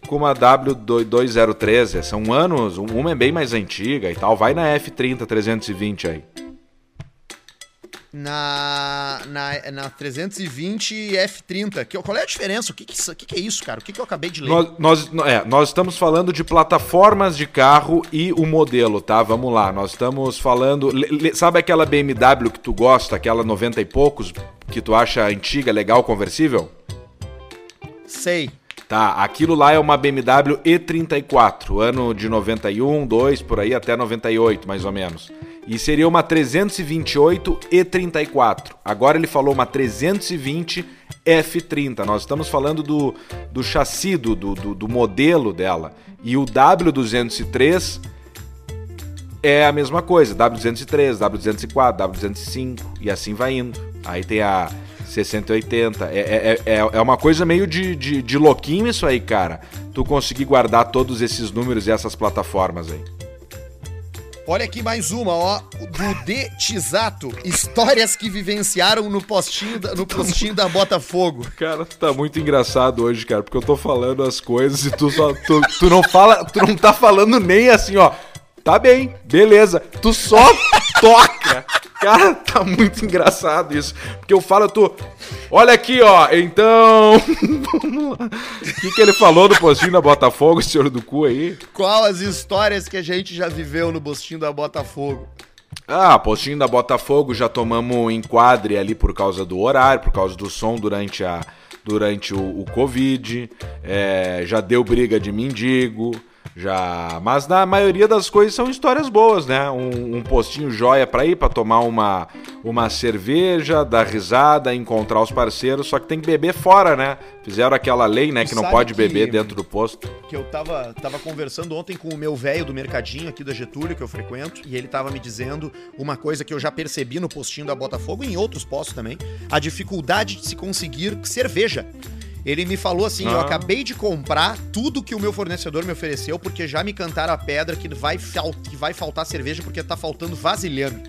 com uma W203. São anos, uma é bem mais antiga e tal. Vai na F30 320 aí. Na, na, na 320 F30. Que, qual é a diferença? O que, que, que, que é isso, cara? O que, que eu acabei de ler? Nós, nós, é, nós estamos falando de plataformas de carro e o modelo, tá? Vamos lá. Nós estamos falando. sabe aquela BMW que tu gosta, aquela 90 e poucos, que tu acha antiga, legal, conversível? Sei. Tá, aquilo lá é uma BMW E34, ano de 91, 2, por aí até 98, mais ou menos. E seria uma 328 E34. Agora ele falou uma 320 F30. Nós estamos falando do, do chassi, do, do, do- modelo dela. E o W203 é a mesma coisa, W203, W204, W205 e assim vai indo. Aí tem a 6080. É, é, é, é uma coisa meio de, de, de louquinho isso aí, cara. Tu conseguir guardar todos esses números e essas plataformas aí. Olha aqui mais uma, ó. Do De Tisato. Histórias que vivenciaram no postinho da, no postinho da Botafogo. Cara, tu tá muito engraçado hoje, cara, porque eu tô falando as coisas e tu só. Tu, tu não fala. Tu não tá falando nem assim, ó. Tá bem, beleza. Tu só *laughs* toca. Cara, tá muito engraçado isso. Porque eu falo, tu. Olha aqui, ó. Então. *laughs* Vamos lá. O que, que ele falou do postinho da Botafogo, senhor do cu aí? Qual as histórias que a gente já viveu no postinho da Botafogo? Ah, postinho da Botafogo, já tomamos enquadre ali por causa do horário, por causa do som durante, a, durante o, o Covid. É, já deu briga de mendigo. Já, mas na maioria das coisas são histórias boas, né? Um, um postinho joia pra ir, pra tomar uma, uma cerveja, dar risada, encontrar os parceiros, só que tem que beber fora, né? Fizeram aquela lei, né, Tu que não pode que- beber dentro do posto. Que eu tava, tava conversando ontem com o meu velho do mercadinho aqui da Getúlio, que eu frequento, e ele tava me dizendo uma coisa que eu já percebi no postinho da Botafogo e em outros postos também: a dificuldade de se conseguir cerveja. Ele me falou assim: eu Ah. acabei de comprar tudo que o meu fornecedor me ofereceu, porque já me cantaram a pedra que vai, que vai faltar cerveja porque tá faltando vasilhame.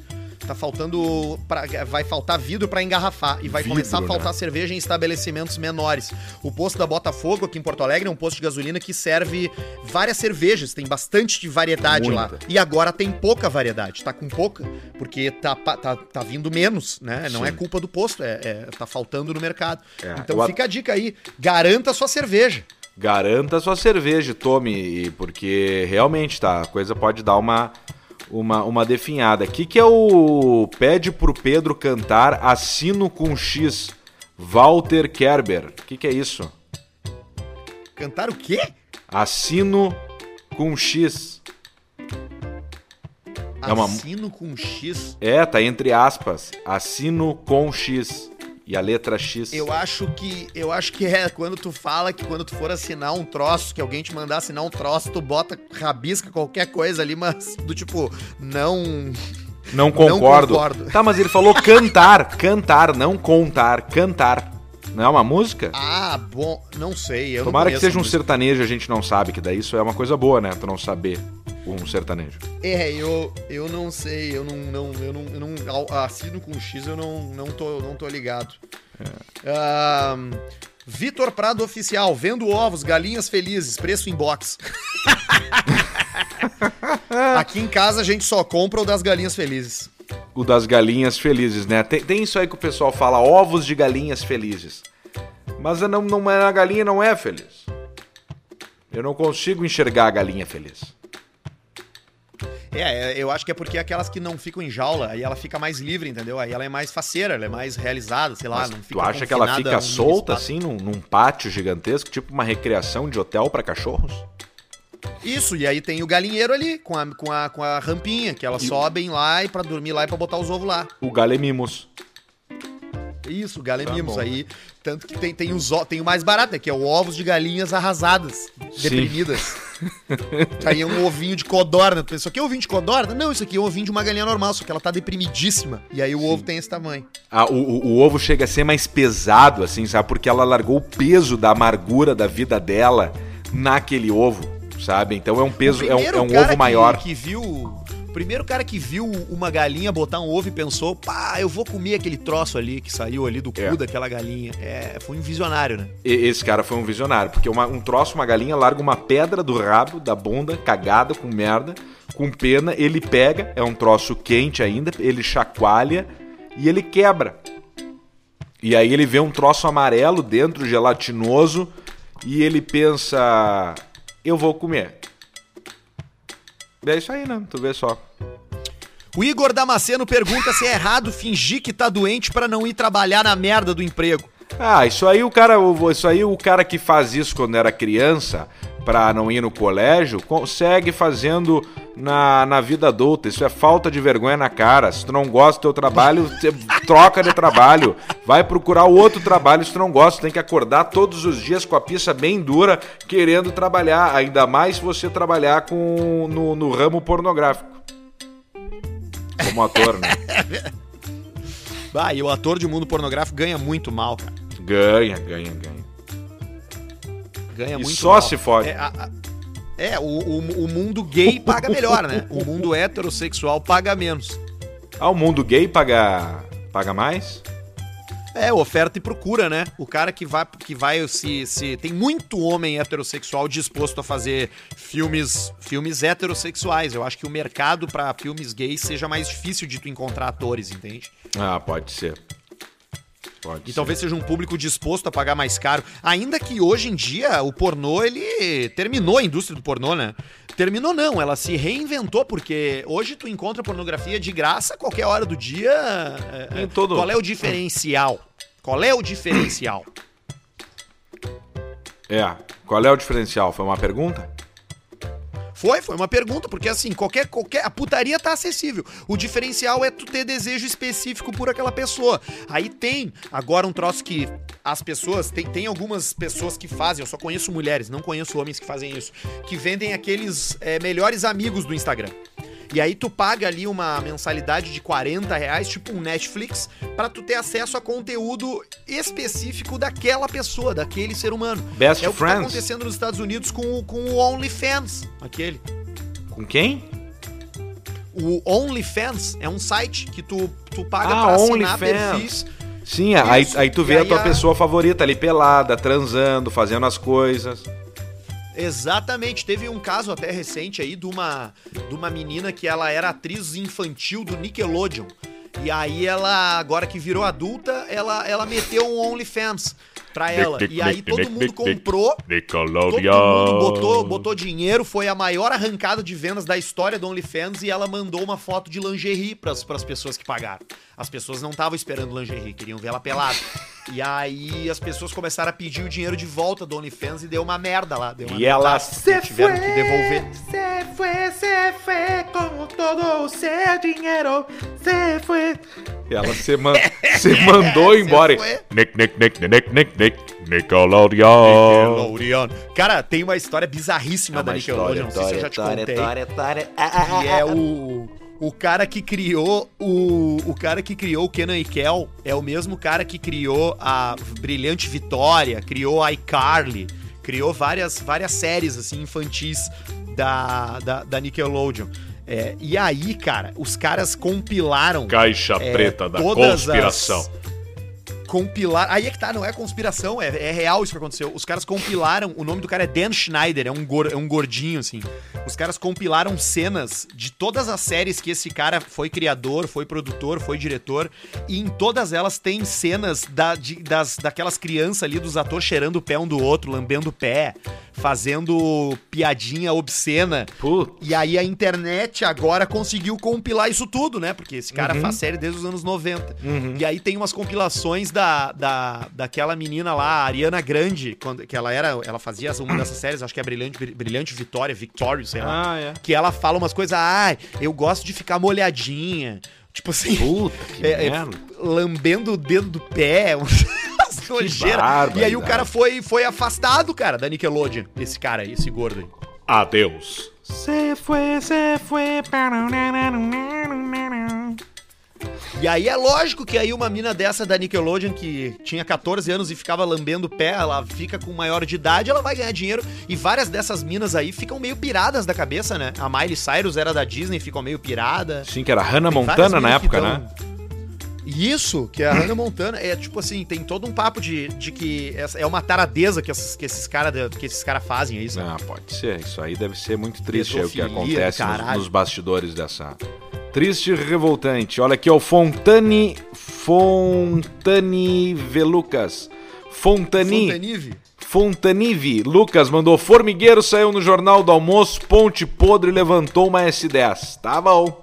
Tá faltando. Pra, vai faltar vidro pra engarrafar. E vai Vidro, começar a faltar né? cerveja em estabelecimentos menores. O posto da Botafogo, aqui em Porto Alegre, é um posto de gasolina que serve várias cervejas. Tem bastante de variedade lá. Muita. E agora tem pouca variedade. Tá com pouca, porque tá, tá, tá vindo menos, né? Não Sim. é culpa do posto, é, é- tá faltando no mercado. É, então fica a dica aí. Garanta a sua cerveja. Garanta sua cerveja, tome, porque realmente, tá? A coisa pode dar uma, uma, uma definhada. O que, que é o Pede pro Pedro cantar Assino com X? Walter Kerber. O que, que é isso? Cantar o quê? Assino com X. É uma- Assino com X. É, tá entre aspas. Assino com X. E a letra X. Eu acho que eu acho que é quando tu fala que quando tu for assinar um troço, que alguém te mandar assinar um troço, tu bota, rabisca qualquer coisa ali, mas do tipo, não. Não concordo. concordo. Tá, mas ele falou cantar. Cantar, não contar. Cantar. Não é uma música? Ah, bom, não sei. Eu não Tomara que seja um sertanejo, a gente não sabe, que daí isso é uma coisa boa, né? Tu não saber um sertanejo. É, eu, eu não sei, eu não, não, eu não, eu não assino com X, eu não, não, tô, não tô ligado. Ahn, Vitor Prado Oficial, vendo ovos, galinhas felizes, preço em box. *laughs* Aqui em casa a gente só compra o das galinhas felizes. O das galinhas felizes, né? Tem, tem isso aí que o pessoal fala, ovos de galinhas felizes. Mas não, não a galinha não é feliz. Eu não consigo enxergar a galinha feliz. É, é, eu acho que é porque aquelas que não ficam em jaula, aí ela fica mais livre, entendeu? Aí ela é mais faceira, ela é mais realizada, sei lá, Mas não fica tu acha que ela fica solta assim num, num pátio gigantesco, tipo uma recreação de hotel pra cachorros? Isso, e aí tem o galinheiro ali, com a, com a, com a rampinha, que elas sobem lá e pra dormir lá e pra botar os ovos lá. O galemimos. Isso, galemimos Tá bom. aí. Tanto que tem, tem, os, o- tem o mais barato, né? Que é o ovos de galinhas arrasadas, Sim. deprimidas. *laughs* aí é um ovinho de codorna. Tu pensa, isso aqui é ovinho de codorna? Não, isso aqui é um ovinho de uma galinha normal, só que ela tá deprimidíssima. E aí o ovo tem esse tamanho. Ah, o, o- o ovo chega a ser mais pesado, assim, sabe? Porque ela largou o peso da amargura da vida dela naquele ovo, sabe? Então é um peso, é um, é um cara ovo que- maior. Que viu. O primeiro cara que viu uma galinha botar um ovo e pensou, pá, eu vou comer aquele troço ali que saiu ali do cu É. daquela galinha. É, foi um visionário, né? E- Esse cara foi um visionário, porque uma- um troço, uma galinha, larga uma pedra do rabo, da bunda, cagada, com merda, com pena, ele pega, é um troço quente ainda, ele chacoalha e ele quebra. E aí ele vê um troço amarelo dentro, gelatinoso, e ele pensa: eu vou comer. É isso aí, né? Tu vê só. O Igor Damasceno pergunta se é errado fingir que tá doente pra não ir trabalhar na merda do emprego. Ah, isso aí o cara, isso aí o cara que faz isso quando era criança pra não ir no colégio, consegue fazendo na, na vida adulta. Isso é falta de vergonha na cara. Se tu não gosta do teu trabalho, *laughs* troca de trabalho. Vai procurar outro trabalho se tu não gosta. Tem que acordar todos os dias com a pista bem dura, querendo trabalhar. Ainda mais se você trabalhar com, no, no ramo pornográfico. Como ator, né? *laughs* Ah, e o ator de mundo pornográfico ganha muito mal, cara. Ganha, ganha, ganha. Ganha E muito só mal. se fode. É, a- a- é, o, o, o mundo gay *laughs* paga melhor, né? O mundo heterossexual paga menos. Ah, o mundo gay paga, paga mais? É, oferta e procura, né? O cara que vai, que vai se, se. Tem muito homem heterossexual disposto a fazer filmes, filmes heterossexuais. Eu acho que o mercado pra filmes gays seja mais difícil de tu encontrar atores, entende? Ah, pode ser. Pode E ser. talvez seja um público disposto a pagar mais caro. Ainda que hoje em dia o pornô, ele terminou a indústria do pornô, né? Terminou não, ela se reinventou, porque hoje tu encontra pornografia de graça a qualquer hora do dia. É, Em é, todo- Qual é o diferencial? Qual é o diferencial? É. Qual é o diferencial? Foi uma pergunta? Foi, foi uma pergunta, porque assim, qualquer, qualquer. A putaria tá acessível. O diferencial é tu ter desejo específico por aquela pessoa. Aí tem agora um troço que as pessoas. Tem, tem algumas pessoas que fazem, eu só conheço mulheres, não conheço homens que fazem isso. Que vendem aqueles é, melhores amigos do Instagram. E aí tu paga ali uma mensalidade de 40 reais, tipo um Netflix, pra tu ter acesso a conteúdo específico daquela pessoa, daquele ser humano. Best é o que tá Friends? acontecendo nos Estados Unidos com, o- com o OnlyFans, aquele. Com quem? O OnlyFans é um site que tu, tu paga Ah, pra assinar perfis. Sim, aí, Isso. aí tu vê a aí tua a- pessoa favorita ali pelada, transando, fazendo as coisas. Exatamente. Teve um caso até recente aí de uma, de uma menina que ela era atriz infantil do Nickelodeon. E aí ela, agora que virou adulta, ela, ela meteu um OnlyFans pra ela. E aí todo mundo comprou. Todo mundo botou, botou dinheiro, foi a maior arrancada de vendas da história do OnlyFans e ela mandou uma foto de lingerie pras, pras pessoas que pagaram. As pessoas não estavam esperando lingerie, queriam ver ela pelada. E aí as pessoas começaram a pedir o dinheiro de volta do OnlyFans e deu uma merda lá. Deu uma E ela se tiveram que devolver. Se fue, se fue con todo o seu dinheiro se foi. E ela se, man *laughs* se mandou embora. foi. Nick, Nick, Nick, Nick, Nick, Nick, Nickelodeon. Nickelodeon. Cara, tem uma história bizarríssima da Nickelodeon, não sei se eu já te contei. Que é o, o cara que criou o, o cara que criou o Kenan e Kel é o mesmo cara que criou a Brilhante Vitória, criou a iCarly, criou várias, várias séries assim infantis da, da, da Nickelodeon. É, e aí, cara, os caras compilaram Caixa É, preta da conspiração. as- compilar. Aí é que tá, não é conspiração, é, é real isso que aconteceu. Os caras compilaram. O nome do cara é Dan Schneider, é um, gor- é um gordinho, assim. Os caras compilaram cenas de todas as séries que esse cara foi criador, foi produtor, foi diretor. E em todas elas tem cenas da, de- das, daquelas crianças ali, dos atores cheirando o pé um do outro, lambendo o pé, fazendo piadinha obscena. E aí a internet agora conseguiu compilar isso tudo, né? Porque esse cara faz série desde os anos 90. E aí tem umas compilações da, da, daquela menina lá, a Ariana Grande, quando, que ela era. Ela fazia uma dessas séries, acho que é Brilhante, Brilhante Vitória, Victorious, sei lá. Ah, é. Que ela fala umas coisas, ai, eu gosto de ficar molhadinha. Tipo assim. Puta, que *laughs* é, é, merda. lambendo o dedo do pé. *laughs* E aí o cara foi, foi afastado, cara, da Nickelodeon. Esse cara aí, esse gordo aí. Adeus. Se foi, se foi. E aí é lógico que aí uma mina dessa da Nickelodeon que tinha 14 anos e ficava lambendo o pé, ela fica com maior de idade, ela vai ganhar dinheiro. E várias dessas minas aí ficam meio piradas da cabeça, né? A Miley Cyrus era da Disney, ficou meio pirada. Sim, que era Hannah Tem Montana na época, tão- né? Isso, que é a Hannah Montana. É tipo assim, tem todo um papo de, de que essa- é uma taradeza que esses, que esses caras que esses cara fazem aí, sabe? Ah, pode ser. Isso aí deve ser muito triste aí, o que acontece nos, nos bastidores dessa. Triste e revoltante. Olha aqui, ó, o Fontani. Fontani Velucas. Fontani. Fontanive. Fontanive. Lucas mandou: Formigueiro saiu no Jornal do Almoço, Ponte Podre levantou uma S10. Tá bom.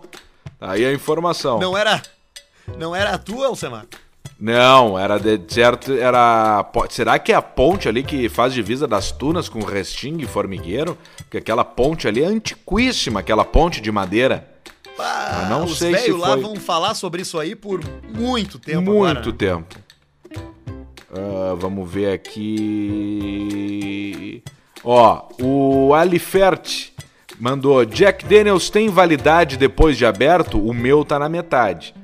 Tá Aí a informação. Não era. Não era a tua, Alcemar? Não, era de certo, era. Será que é a ponte ali que faz divisa das Tunas com Restinga e Formigueiro? Porque aquela ponte ali é antiquíssima, aquela ponte de madeira. Mas não os sei se velhos lá foi- vão falar sobre isso aí por muito tempo Muito agora. né? tempo. Ah, vamos ver aqui. Ó, o Alifert mandou: Jack Daniels tem validade depois de aberto? O meu tá na metade.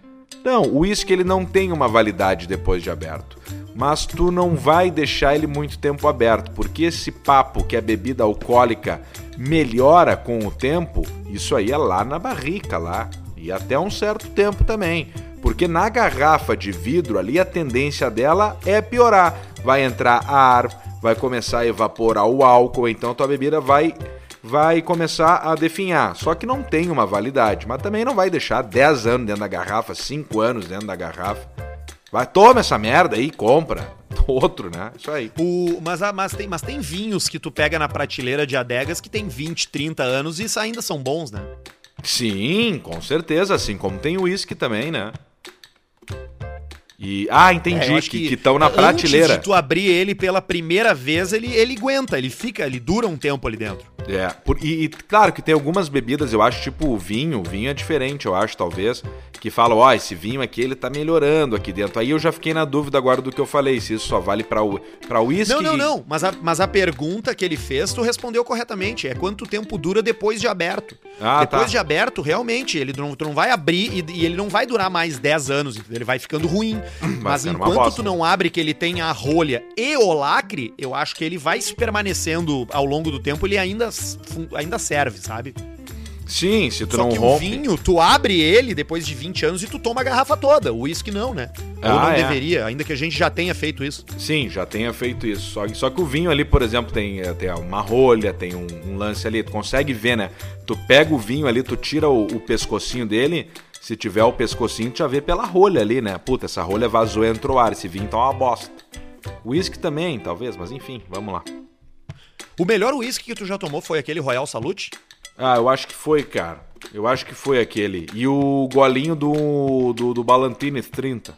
Não, o uísque ele não tem uma validade depois de aberto. Mas tu não vai deixar ele muito tempo aberto, porque esse papo que a bebida alcoólica melhora com o tempo, isso aí é lá na barrica lá. E até um certo tempo também. Porque na garrafa de vidro ali a tendência dela é piorar. Vai entrar ar, vai começar a evaporar o álcool, então tua bebida vai vai começar a definhar. Só que não tem uma validade, mas também não vai deixar 10 anos dentro da garrafa, 5 anos dentro da garrafa. Vai, toma essa merda aí, compra. *laughs* Outro, né? Isso aí. O, mas, ah, mas, tem, mas tem vinhos que tu pega na prateleira de adegas que tem 20, 30 anos e isso ainda são bons, né? Sim, com certeza, assim como tem uísque também, né? E ah, É, entendi acho que estão na antes prateleira. de tu abrir ele pela primeira vez, ele, ele aguenta, ele fica, ele dura um tempo ali dentro. É, por- e, e claro que tem algumas bebidas, eu acho, tipo o vinho, o vinho é diferente, eu acho, talvez, que falam, ó, esse vinho aqui, ele tá melhorando aqui dentro. Aí eu já fiquei na dúvida agora do que eu falei, se isso só vale pra, u- pra uísque. Não, não, não. Mas a, mas a pergunta que ele fez, tu respondeu corretamente. É quanto tempo dura depois de aberto. Ah, depois tá. de aberto, realmente, ele não, tu não vai abrir e, e ele não vai durar mais 10 anos, entendeu? Ele vai ficando ruim. *clears throat* Mas uma enquanto tu não abre que ele tem a rolha e o lacre, eu acho que ele vai se permanecendo ao longo do tempo, ele ainda, ainda serve, sabe? Sim, se tu Só não que o rompe. vinho, tu abre ele depois de 20 anos e tu toma a garrafa toda. O uísque não, né? Ou Ah, não é. deveria, ainda que a gente já tenha feito isso. Sim, já tenha feito isso. Só, só que o vinho ali, por exemplo, tem, eh, tem uma rolha, tem um, um lance ali. Tu consegue ver, né? Tu pega o vinho ali, tu tira o, o pescocinho dele. Se tiver o pescocinho, tu já vê pela rolha ali, né? Puta, essa rolha vazou entrou ar. Esse vinho tá uma bosta. Whisky também, talvez, mas enfim, vamos lá. O melhor uísque que tu já tomou foi aquele Royal Salute? Ah, eu acho que foi, cara. Eu acho que foi aquele. E o golinho do, do, do Ballantines 30.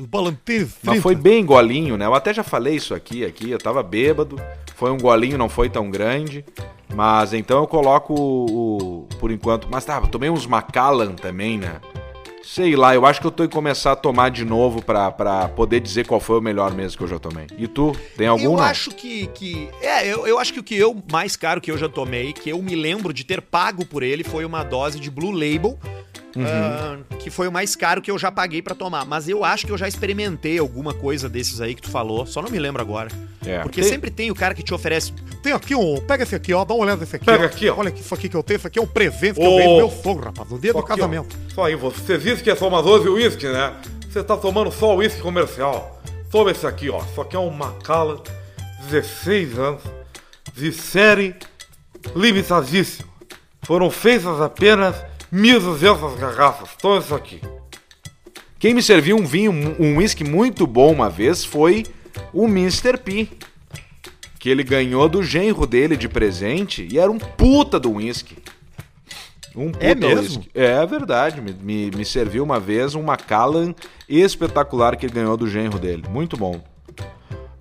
O Ballantines Mas foi bem golinho, né? Eu até já falei isso aqui, aqui. Eu tava bêbado. Foi um golinho, não foi tão grande. Mas então eu coloco o, o por enquanto. Mas tá, tomei uns Macallan também, né? Sei lá, eu acho que eu tô em começar a tomar de novo pra, pra poder dizer qual foi o melhor mesmo que eu já tomei. E tu, tem algum? Eu não? acho que. que é, eu, eu acho que o que eu mais caro que eu já tomei, que eu me lembro de ter pago por ele, foi uma dose de Blue Label. Ah, que foi o mais caro que eu já paguei pra tomar. Mas eu acho que eu já experimentei alguma coisa desses aí que tu falou. Só não me lembro agora. É. Porque Tem- sempre tem o cara que te oferece. Tem aqui um. Pega esse aqui, ó. Dá uma olhada nesse aqui. Pega ó. aqui, ó. Olha que isso aqui que eu tenho. Isso aqui é um presente que eu ganhei do meu sogro, rapaz. No dia do Só aqui, ó. casamento. Só aí, você diz que é tomador de uísque, né? Você tá tomando só o uísque comercial. Toma esse aqui, ó. Isso aqui é um Macallan, 16 anos, de série limitadíssima. Foram feitas apenas 1.200 garrafas. Toma isso aqui. Quem me serviu um vinho, um whisky muito bom uma vez foi o Mr. P. Que ele ganhou do genro dele de presente e era um puta do whisky. Um puta É mesmo? whisky. É verdade. Me, me, me serviu uma vez um Macallan espetacular que ele ganhou do genro dele. Muito bom.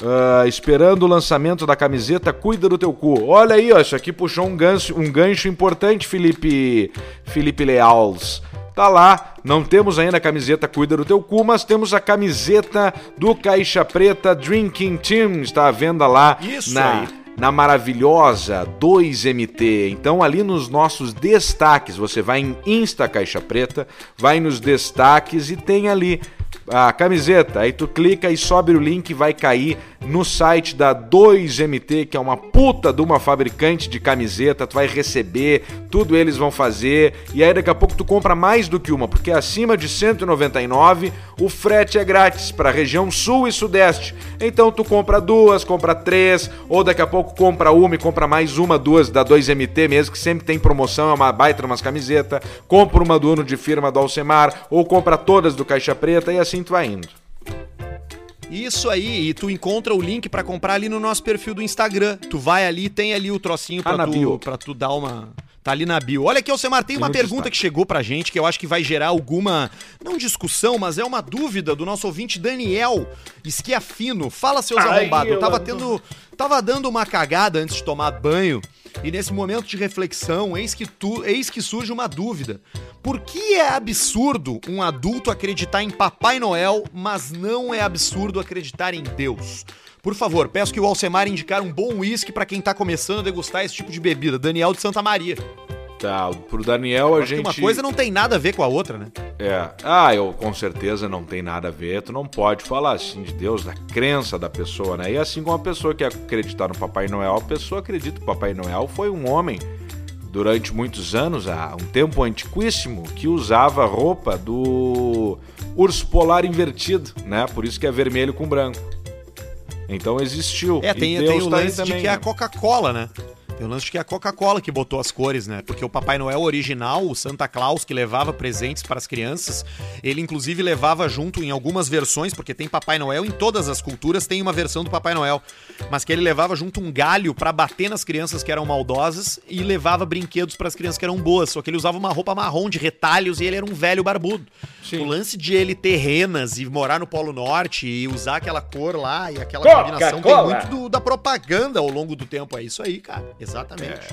Ah, esperando o lançamento da camiseta Cuida do Teu Cu. Olha aí, ó, isso aqui puxou um gancho, um gancho importante, Felipe, Felipe Leals. Tá lá, não temos ainda a camiseta Cuida do Teu Cu, mas temos a camiseta do Caixa Preta Drinking Team. Está à venda lá Isso na, aí. na maravilhosa 2MT. Então, ali nos nossos destaques, você vai em Insta Caixa Preta, vai nos destaques e tem ali a camiseta. Aí tu clica e sobe o link e vai cair no site da 2MT, que é uma puta de uma fabricante de camiseta. Tu vai receber, tudo eles vão fazer. E aí daqui a pouco tu compra mais do que uma, porque acima de 199 o frete é grátis para a região sul e sudeste. Então tu compra duas, compra três, ou daqui a pouco compra uma e compra mais uma, duas da 2MT mesmo, que sempre tem promoção, é uma baita umas camiseta. Compra uma do Uno de firma do Alcemar, ou compra todas do Caixa Preta e assim tu vai indo. Isso aí, e tu encontra o link pra comprar ali no nosso perfil do Instagram. Tu vai ali, tem ali o trocinho Ah, pra, na tu, pra tu dar uma. Tá ali na bio. Olha aqui, Alcemar, tem uma no pergunta destaque. que chegou pra gente que eu acho que vai gerar alguma. Não discussão, mas é uma dúvida do nosso ouvinte Daniel Esquiafino. Fala, seus Ai, arrombados. Eu tava tendo. Tava dando uma cagada antes de tomar banho. E nesse momento de reflexão, eis que, tu, eis que surge uma dúvida. Por que é absurdo um adulto acreditar em Papai Noel, mas não é absurdo acreditar em Deus? Por favor, peço que o Alcemar indicar um bom uísque pra quem tá começando a degustar esse tipo de bebida. Daniel de Santa Maria. Tá, pro Daniel a gente. uma coisa não tem nada a ver com a outra, né? É. Ah, eu com certeza não tem nada a ver. Tu não pode falar assim de Deus, da crença da pessoa, né? E assim como a pessoa que acreditar no Papai Noel, a pessoa acredita que o Papai Noel foi um homem durante muitos anos, há um tempo antiquíssimo, que usava roupa do urso polar invertido, né? Por isso que é vermelho com branco. Então existiu. É, E tem, Deus tem o tá lance de também, que é a né? Coca-Cola, né? Tem o lance de que é a Coca-Cola que botou as cores, né? Porque o Papai Noel original, o Santa Claus, que levava presentes para as crianças, ele inclusive levava junto em algumas versões, porque tem Papai Noel em todas as culturas, tem uma versão do Papai Noel, mas que ele levava junto um galho para bater nas crianças que eram maldosas e levava brinquedos para as crianças que eram boas, só que ele usava uma roupa marrom de retalhos e ele era um velho barbudo. O lance de ele ter renas e morar no Polo Norte e usar aquela cor lá e aquela combinação tem muito do- da propaganda ao longo do tempo. É isso aí, cara. Exatamente.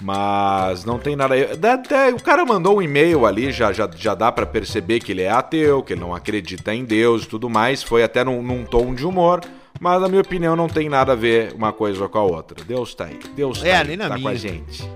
Mas não tem nada. aí. Dá- O cara mandou um e-mail ali, já, já, já dá pra perceber que ele é ateu, que ele não acredita em Deus e tudo mais. Foi até num, num tom de humor. Mas na minha opinião não tem nada a ver uma coisa com a outra. Deus tá aí. Deus tá É, aí, nem na tá com a gente.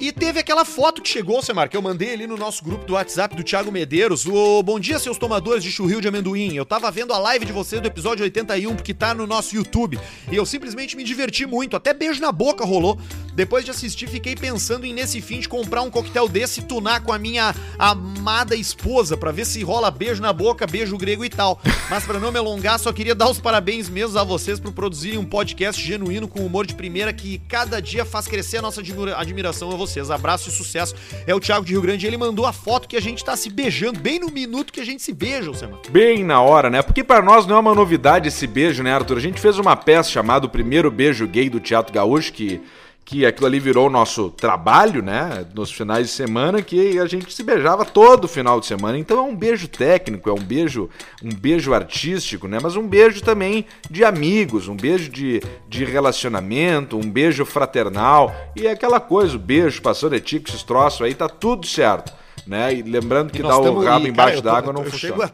E teve aquela foto que chegou, Semar, que eu mandei ali no nosso grupo do WhatsApp do Thiago Medeiros. O bom dia, seus tomadores de churril de amendoim. Eu tava vendo a live de vocês do episódio 81, porque tá no nosso YouTube. E eu simplesmente me diverti muito. Até beijo na boca rolou. Depois de assistir, fiquei pensando em, nesse fim, de comprar um coquetel desse e tunar com a minha amada esposa, pra ver se rola beijo na boca, beijo grego e tal. Mas pra não me alongar, só queria dar os parabéns mesmo a vocês por produzirem um podcast genuíno com humor de primeira que cada dia faz crescer a nossa admira- admiração a vocês. Abraço e sucesso. É o Thiago de Rio Grande. Ele mandou a foto que a gente tá se beijando, bem no minuto que a gente se beija, Semana. Bem na hora, né? Porque pra nós não é uma novidade esse beijo, né, Arthur? A gente fez uma peça chamada O Primeiro Beijo Gay do Teatro Gaúcho, que, que aquilo ali virou o nosso trabalho, né? Nos finais de semana, que a gente se beijava todo final de semana. Então é um beijo técnico, é um beijo, um beijo artístico, né? Mas um beijo também de amigos, um beijo de, de relacionamento, um beijo fraternal. E é aquela coisa, o beijo, passando etico, esses troços aí, tá tudo certo. Né? E lembrando que dar o rabo embaixo d'água não eu funciona.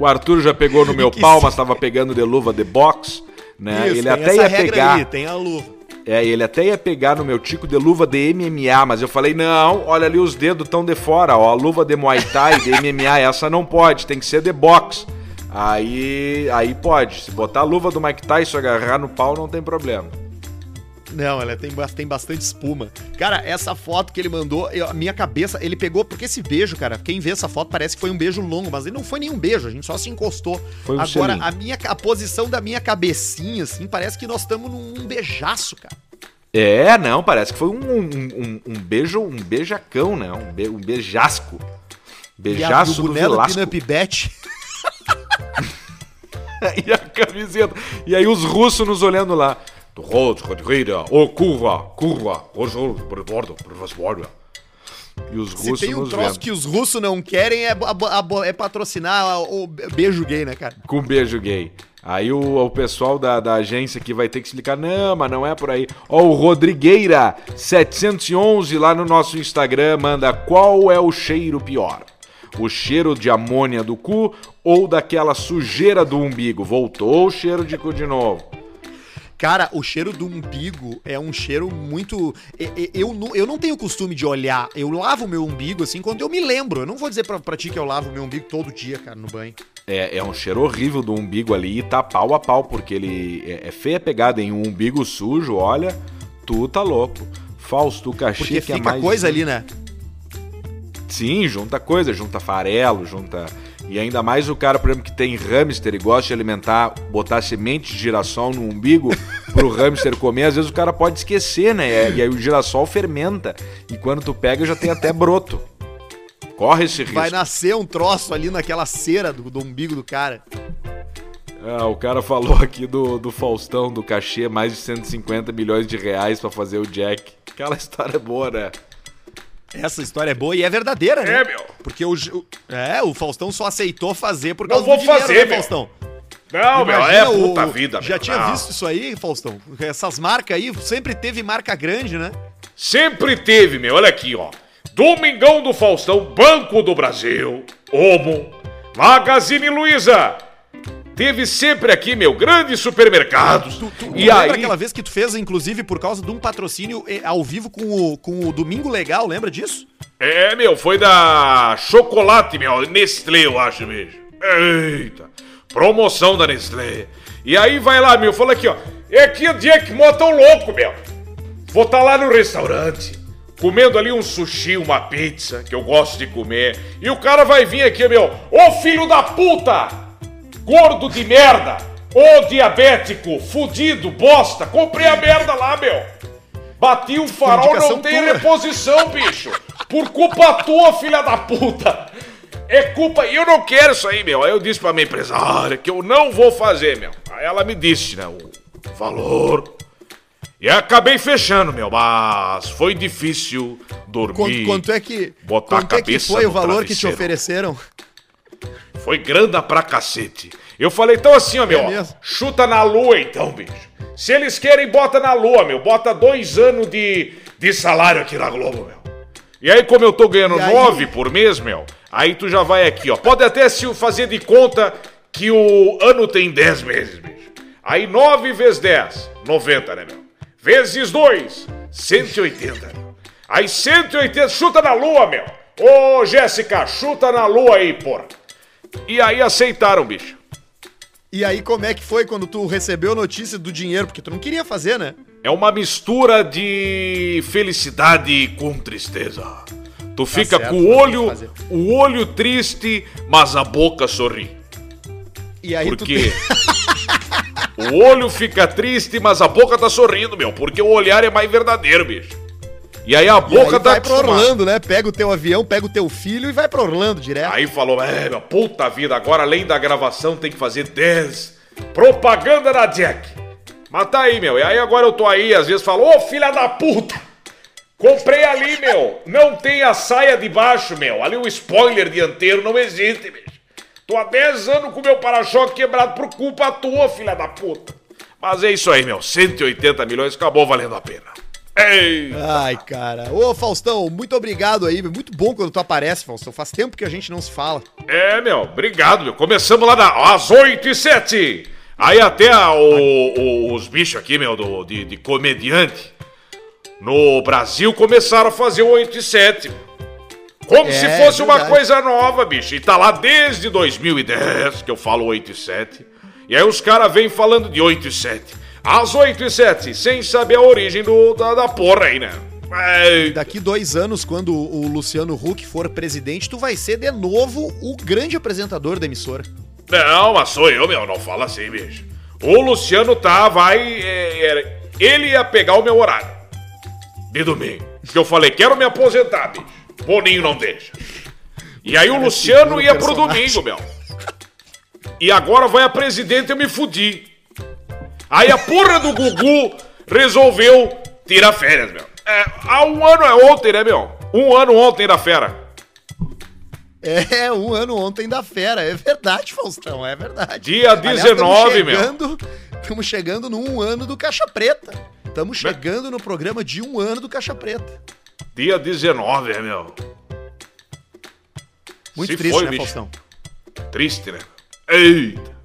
O Arthur já pegou no *laughs* meu pau, mas tava pegando de luva de box, né? Isso, ele até ia pegar. aí, tem a luva. É, ele até ia pegar no meu tico de luva de MMA, mas eu falei, não, olha ali os dedos tão de fora, ó, a luva de Muay Thai, de MMA, *laughs* essa não pode, tem que ser de boxe. Aí, aí pode, se botar a luva do Mike Tyson e agarrar no pau, não tem problema. Não, ela tem, bas- tem bastante espuma. Cara, essa foto que ele mandou, eu- a minha cabeça, ele pegou. Porque esse beijo, cara, quem vê essa foto parece que foi um beijo longo, mas ele não foi nenhum beijo, a gente só se encostou. Foi um Agora, selinho. a, minha, a posição da minha cabecinha, assim, parece que nós estamos num, beijaço, cara. É, não, parece que foi um, um, um- um beijo, um beijacão, né? Um, be, um beijasco. E, a, e Beijaço o do Velasco. *laughs* E a camiseta. E aí os russos nos olhando lá. Rodrida, ô curva, curva, Rojol, por bordo, por bordo. E os Se russos tem um troço vendo. que os russos não querem é, a- é patrocinar o beijo gay, né, cara? Com beijo gay. Aí o, o pessoal da, da agência aqui vai ter que explicar, não, mas não é por aí. Ó, o Rodrigueira 711 lá no nosso Instagram manda qual é o cheiro pior? O cheiro de amônia do cu ou daquela sujeira do umbigo? Voltou o cheiro de cu de novo. Cara, o cheiro do umbigo é um cheiro muito. Eu, não- eu não tenho costume de olhar. Eu lavo o meu umbigo assim quando eu me lembro. Eu não vou dizer pra, pra ti que eu lavo o meu umbigo todo dia, cara, no banho. É, é um cheiro horrível do umbigo ali e tá pau a pau, porque ele é, é feia a pegada em um umbigo sujo, olha, tu tá louco. Fausto Cachê, Porque que é fica mais... coisa ali, né? Sim, junta coisa, junta farelo, junta. E ainda mais o cara, por exemplo, que tem hamster e gosta de alimentar, botar semente de girassol no umbigo *laughs* pro hamster comer, às vezes o cara pode esquecer, né? E aí o girassol fermenta. E quando tu pega já tem até broto. Corre esse risco. Vai nascer um troço ali naquela cera do, do umbigo do cara. Ah, o cara falou aqui do, do Faustão, do cachê, mais de 150 milhões de reais pra fazer o Jack. Aquela história é boa, né? Essa história é boa e é verdadeira, né? É, meu. Porque o, é, o Faustão só aceitou fazer por Não causa vou do dinheiro, fazer, né, meu. Faustão? Não, meu, Imagina é o- puta vida, Já meu. tinha não. visto isso aí, Faustão? Essas marcas aí, sempre teve marca grande, né? Sempre teve, meu. Olha aqui, ó. Domingão do Faustão, Banco do Brasil, Omo, Magazine Luiza. Teve sempre aqui, meu, grandes supermercados. Tu, tu e lembra aí, aquela vez que tu fez, inclusive, por causa de um patrocínio eh, ao vivo com o, com o Domingo Legal, lembra disso? é, meu, foi da Chocolate, meu, Nestlé, eu acho mesmo. Eita, promoção da Nestlé. E aí vai lá, meu, fala aqui, ó. É aqui o dia que mó tão louco, meu. Vou estar lá no restaurante, comendo ali um sushi, uma pizza, que eu gosto de comer. E o cara vai vir aqui, meu. Ô filho da puta! Gordo de merda! Ô diabético, fudido, bosta! Comprei a merda lá, meu! Bati o farol, Indicação não tem reposição, bicho! Por culpa tua, filha da puta! É culpa. Eu não quero isso aí, meu. Aí eu disse pra minha empresária que eu não vou fazer, meu. Aí ela me disse, né? O valor. E acabei fechando, meu. Mas foi difícil dormir. Quanto, quanto é que, botar a quanto é que cabeça foi o valor que te travesseiro. ofereceram? Foi grande pra cacete. Eu falei, então assim, ó, meu, ó, mesmo? chuta na lua então, bicho. Se eles querem, bota na lua, meu. Bota dois anos de, de salário aqui na Globo, meu. E aí, como eu tô ganhando E nove por mês, meu, aí tu já vai aqui, ó. Pode até se fazer de conta que o ano tem dez meses, bicho. Aí nove vezes dez, 90, né, meu? Vezes dois, 180. meu. Aí 180, chuta na lua, meu. Ô, Jéssica, chuta na lua aí, porra. E aí aceitaram, bicho. E aí, como é que foi quando tu recebeu notícia do dinheiro? Porque tu não queria fazer, né? É uma mistura de felicidade com tristeza. Tu fica certo, com o olho, o olho triste, mas a boca sorri. E aí Porque *laughs* o olho fica triste, mas a boca tá sorrindo, meu. Porque o olhar é mais verdadeiro, bicho. E aí a E boca tá vai pra acostumada. Orlando, né? Pega o teu avião, pega o teu filho e vai pra Orlando direto. Aí falou, é, meu, puta vida, agora além da gravação tem que fazer 10 propaganda da Jack. Mas tá aí, meu. E aí agora eu tô aí, às vezes falo, ô filha da puta! Comprei ali, meu. Não tem a saia de baixo, meu. Ali o spoiler dianteiro não existe, bicho. Tô há 10 anos com meu para-choque quebrado por culpa tua, filha da puta. Mas é isso aí, meu. 180 milhões acabou valendo a pena. Ei! Ai, cara. Ô, Faustão, muito obrigado aí. Muito bom quando tu aparece, Faustão. Faz tempo que a gente não se fala. É, meu. Obrigado, meu. Começamos lá na, às 8 e 7. Aí até a- o- o- os bichos aqui, meu, do, de, de comediante, no Brasil começaram a fazer o 8 e 7. Como É, se fosse uma verdade. coisa nova, bicho. E tá lá desde 2010 que eu falo 8 e 7. E aí os caras vêm falando de 8 e 7. Às 8 e 7, sem saber a origem do, da, da porra aí, né? Daqui dois anos, quando o Luciano Huck for presidente, tu vai ser de novo o grande apresentador da emissora. Não, mas sou eu, meu. Não fala assim, bicho. O Luciano tá, vai. é, é, ele ia pegar o meu horário. De domingo. Porque eu falei, quero me aposentar, bicho. Boninho não deixa. E aí o Luciano ia pro personagem. domingo, meu. E agora vai a presidente e eu me fudi. Aí a porra do Gugu resolveu tirar férias, meu. É, há um ano é ontem, né, meu? Um ano ontem da fera. É, um ano ontem da fera. É verdade, Faustão, é verdade. Dia 19, meu. chegando, Estamos chegando num ano do Caixa Preta. Estamos chegando no programa de um ano do Caixa Preta. Dia 19, é, meu. Muito Se triste, foi, né, bicho. Faustão? Triste, né? Eita!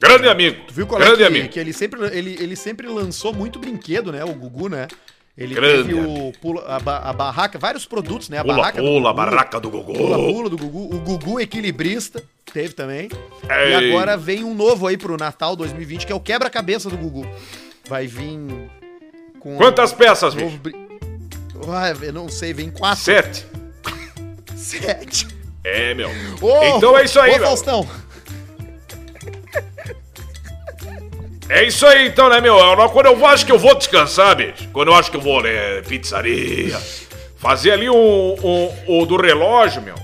Grande amigo. Tu viu qual é grande que, amigo. que ele, sempre, ele, ele sempre lançou muito brinquedo, né? O Gugu, né? Ele Grande teve o pula, a, ba- a barraca, vários produtos, né? A Pula, barraca do pula, Gugu, barraca do Gugu. Pula, pula do Gugu. O Gugu equilibrista teve também. Ei. E agora vem um novo aí pro Natal 2020, que é o quebra-cabeça do Gugu. Vai vir com... Quantas peças, novo bicho? eu não sei, vem quatro. Sete. *laughs* Sete. É, meu. Então é isso aí, Ô, meu. Faustão. É isso aí, então, né, meu? Eu- Quando eu acho que eu vou descansar, bicho. Quando eu acho que eu vou, né, pizzaria. Fazer ali o, o, o do relógio, meu.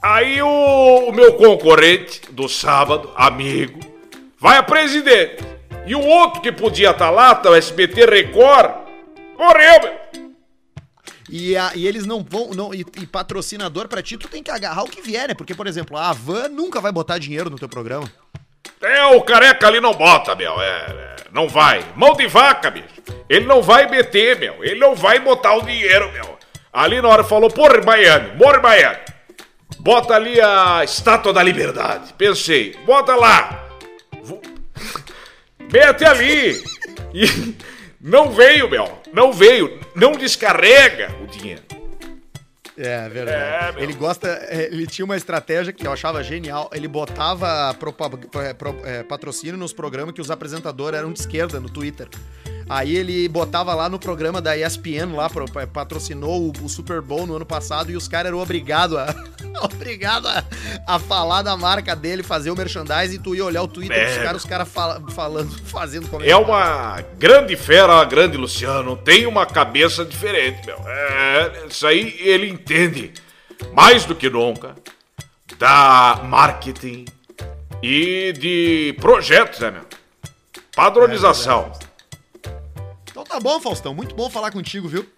Aí o, o meu concorrente do sábado, amigo, vai a presidente. E o outro que podia estar lá, tá, o SBT Record, morreu, meu. E, a- e eles não vão. Não, e, e patrocinador pra ti, tu tem que agarrar o que vier, né? Porque, por exemplo, a Van nunca vai botar dinheiro no teu programa. É, o careca ali não bota, meu. É, é, não vai. Mão de vaca, bicho. Ele não vai meter, meu. Ele não vai botar o dinheiro, meu. Ali na hora falou, porra, Miami, morre Miami. Bota ali a estátua da liberdade. Pensei, bota lá. Vou- *laughs* Mete ali. E *laughs* não veio, meu. Não veio. Não descarrega o dinheiro. É, verdade. É, ele gosta. é, Ele tinha uma estratégia que eu achava genial. Ele botava é, pro- é, patrocínio nos programas que os apresentadores eram de esquerda no Twitter. Aí ele botava lá no programa da ESPN, lá, pro- patrocinou o, o Super Bowl no ano passado e os caras eram obrigados a, *laughs* obrigado a, a falar da marca dele, fazer o merchandising e tu ia olhar o Twitter dos É. caras, os caras fala- falando, *laughs* fazendo É comentário. uma grande fera, grande Luciano. Tem uma cabeça diferente, meu. É, isso aí ele entende mais do que nunca da marketing e de projetos, né, meu? Padronização. Então tá bom, Faustão. Muito bom falar contigo, viu?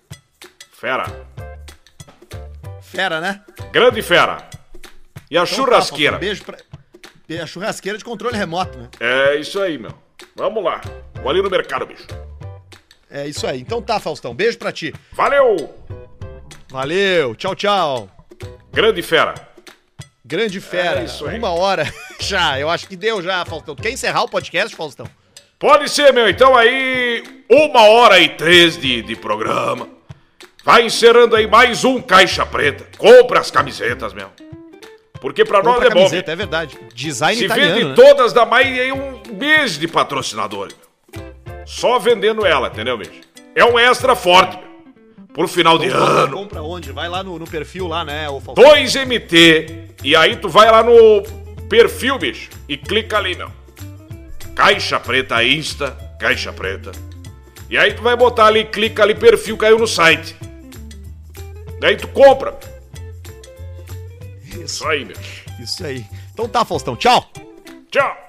Fera. Fera, né? Grande fera. E a Então tá, churrasqueira. Faustão, beijo pra. A churrasqueira de controle remoto, né? É isso aí, meu. Vamos lá. Vou ali no mercado, bicho. É isso aí. Então tá, Faustão. Beijo pra ti. Valeu! Valeu. Tchau, tchau. Grande fera. Grande fera. É isso aí. Uma hora *laughs* já. Eu acho que deu já, Faustão. Tu quer encerrar o podcast, Faustão? Pode ser, meu. Então aí, uma hora e três de, de programa. Vai encerrando aí mais um Caixa Preta. Compra as camisetas, meu. Porque pra nós Compra é bom. camiseta, meu. é verdade. Design Se italiano, vende né? todas, dá mais aí um mês de patrocinador, meu. Só vendendo ela, entendeu, bicho? É um extra forte, meu. Por final de Então, compra, ano. compra onde? Vai lá no, no perfil lá, né, o Faustão? 2MT. E aí tu vai lá no perfil, bicho, e clica ali, meu. Caixa Preta Insta, Caixa Preta. E aí tu vai botar ali, clica ali, perfil, caiu no site. Daí tu compra. Isso, Isso aí, meu. isso aí. Então tá, Faustão. Tchau. Tchau.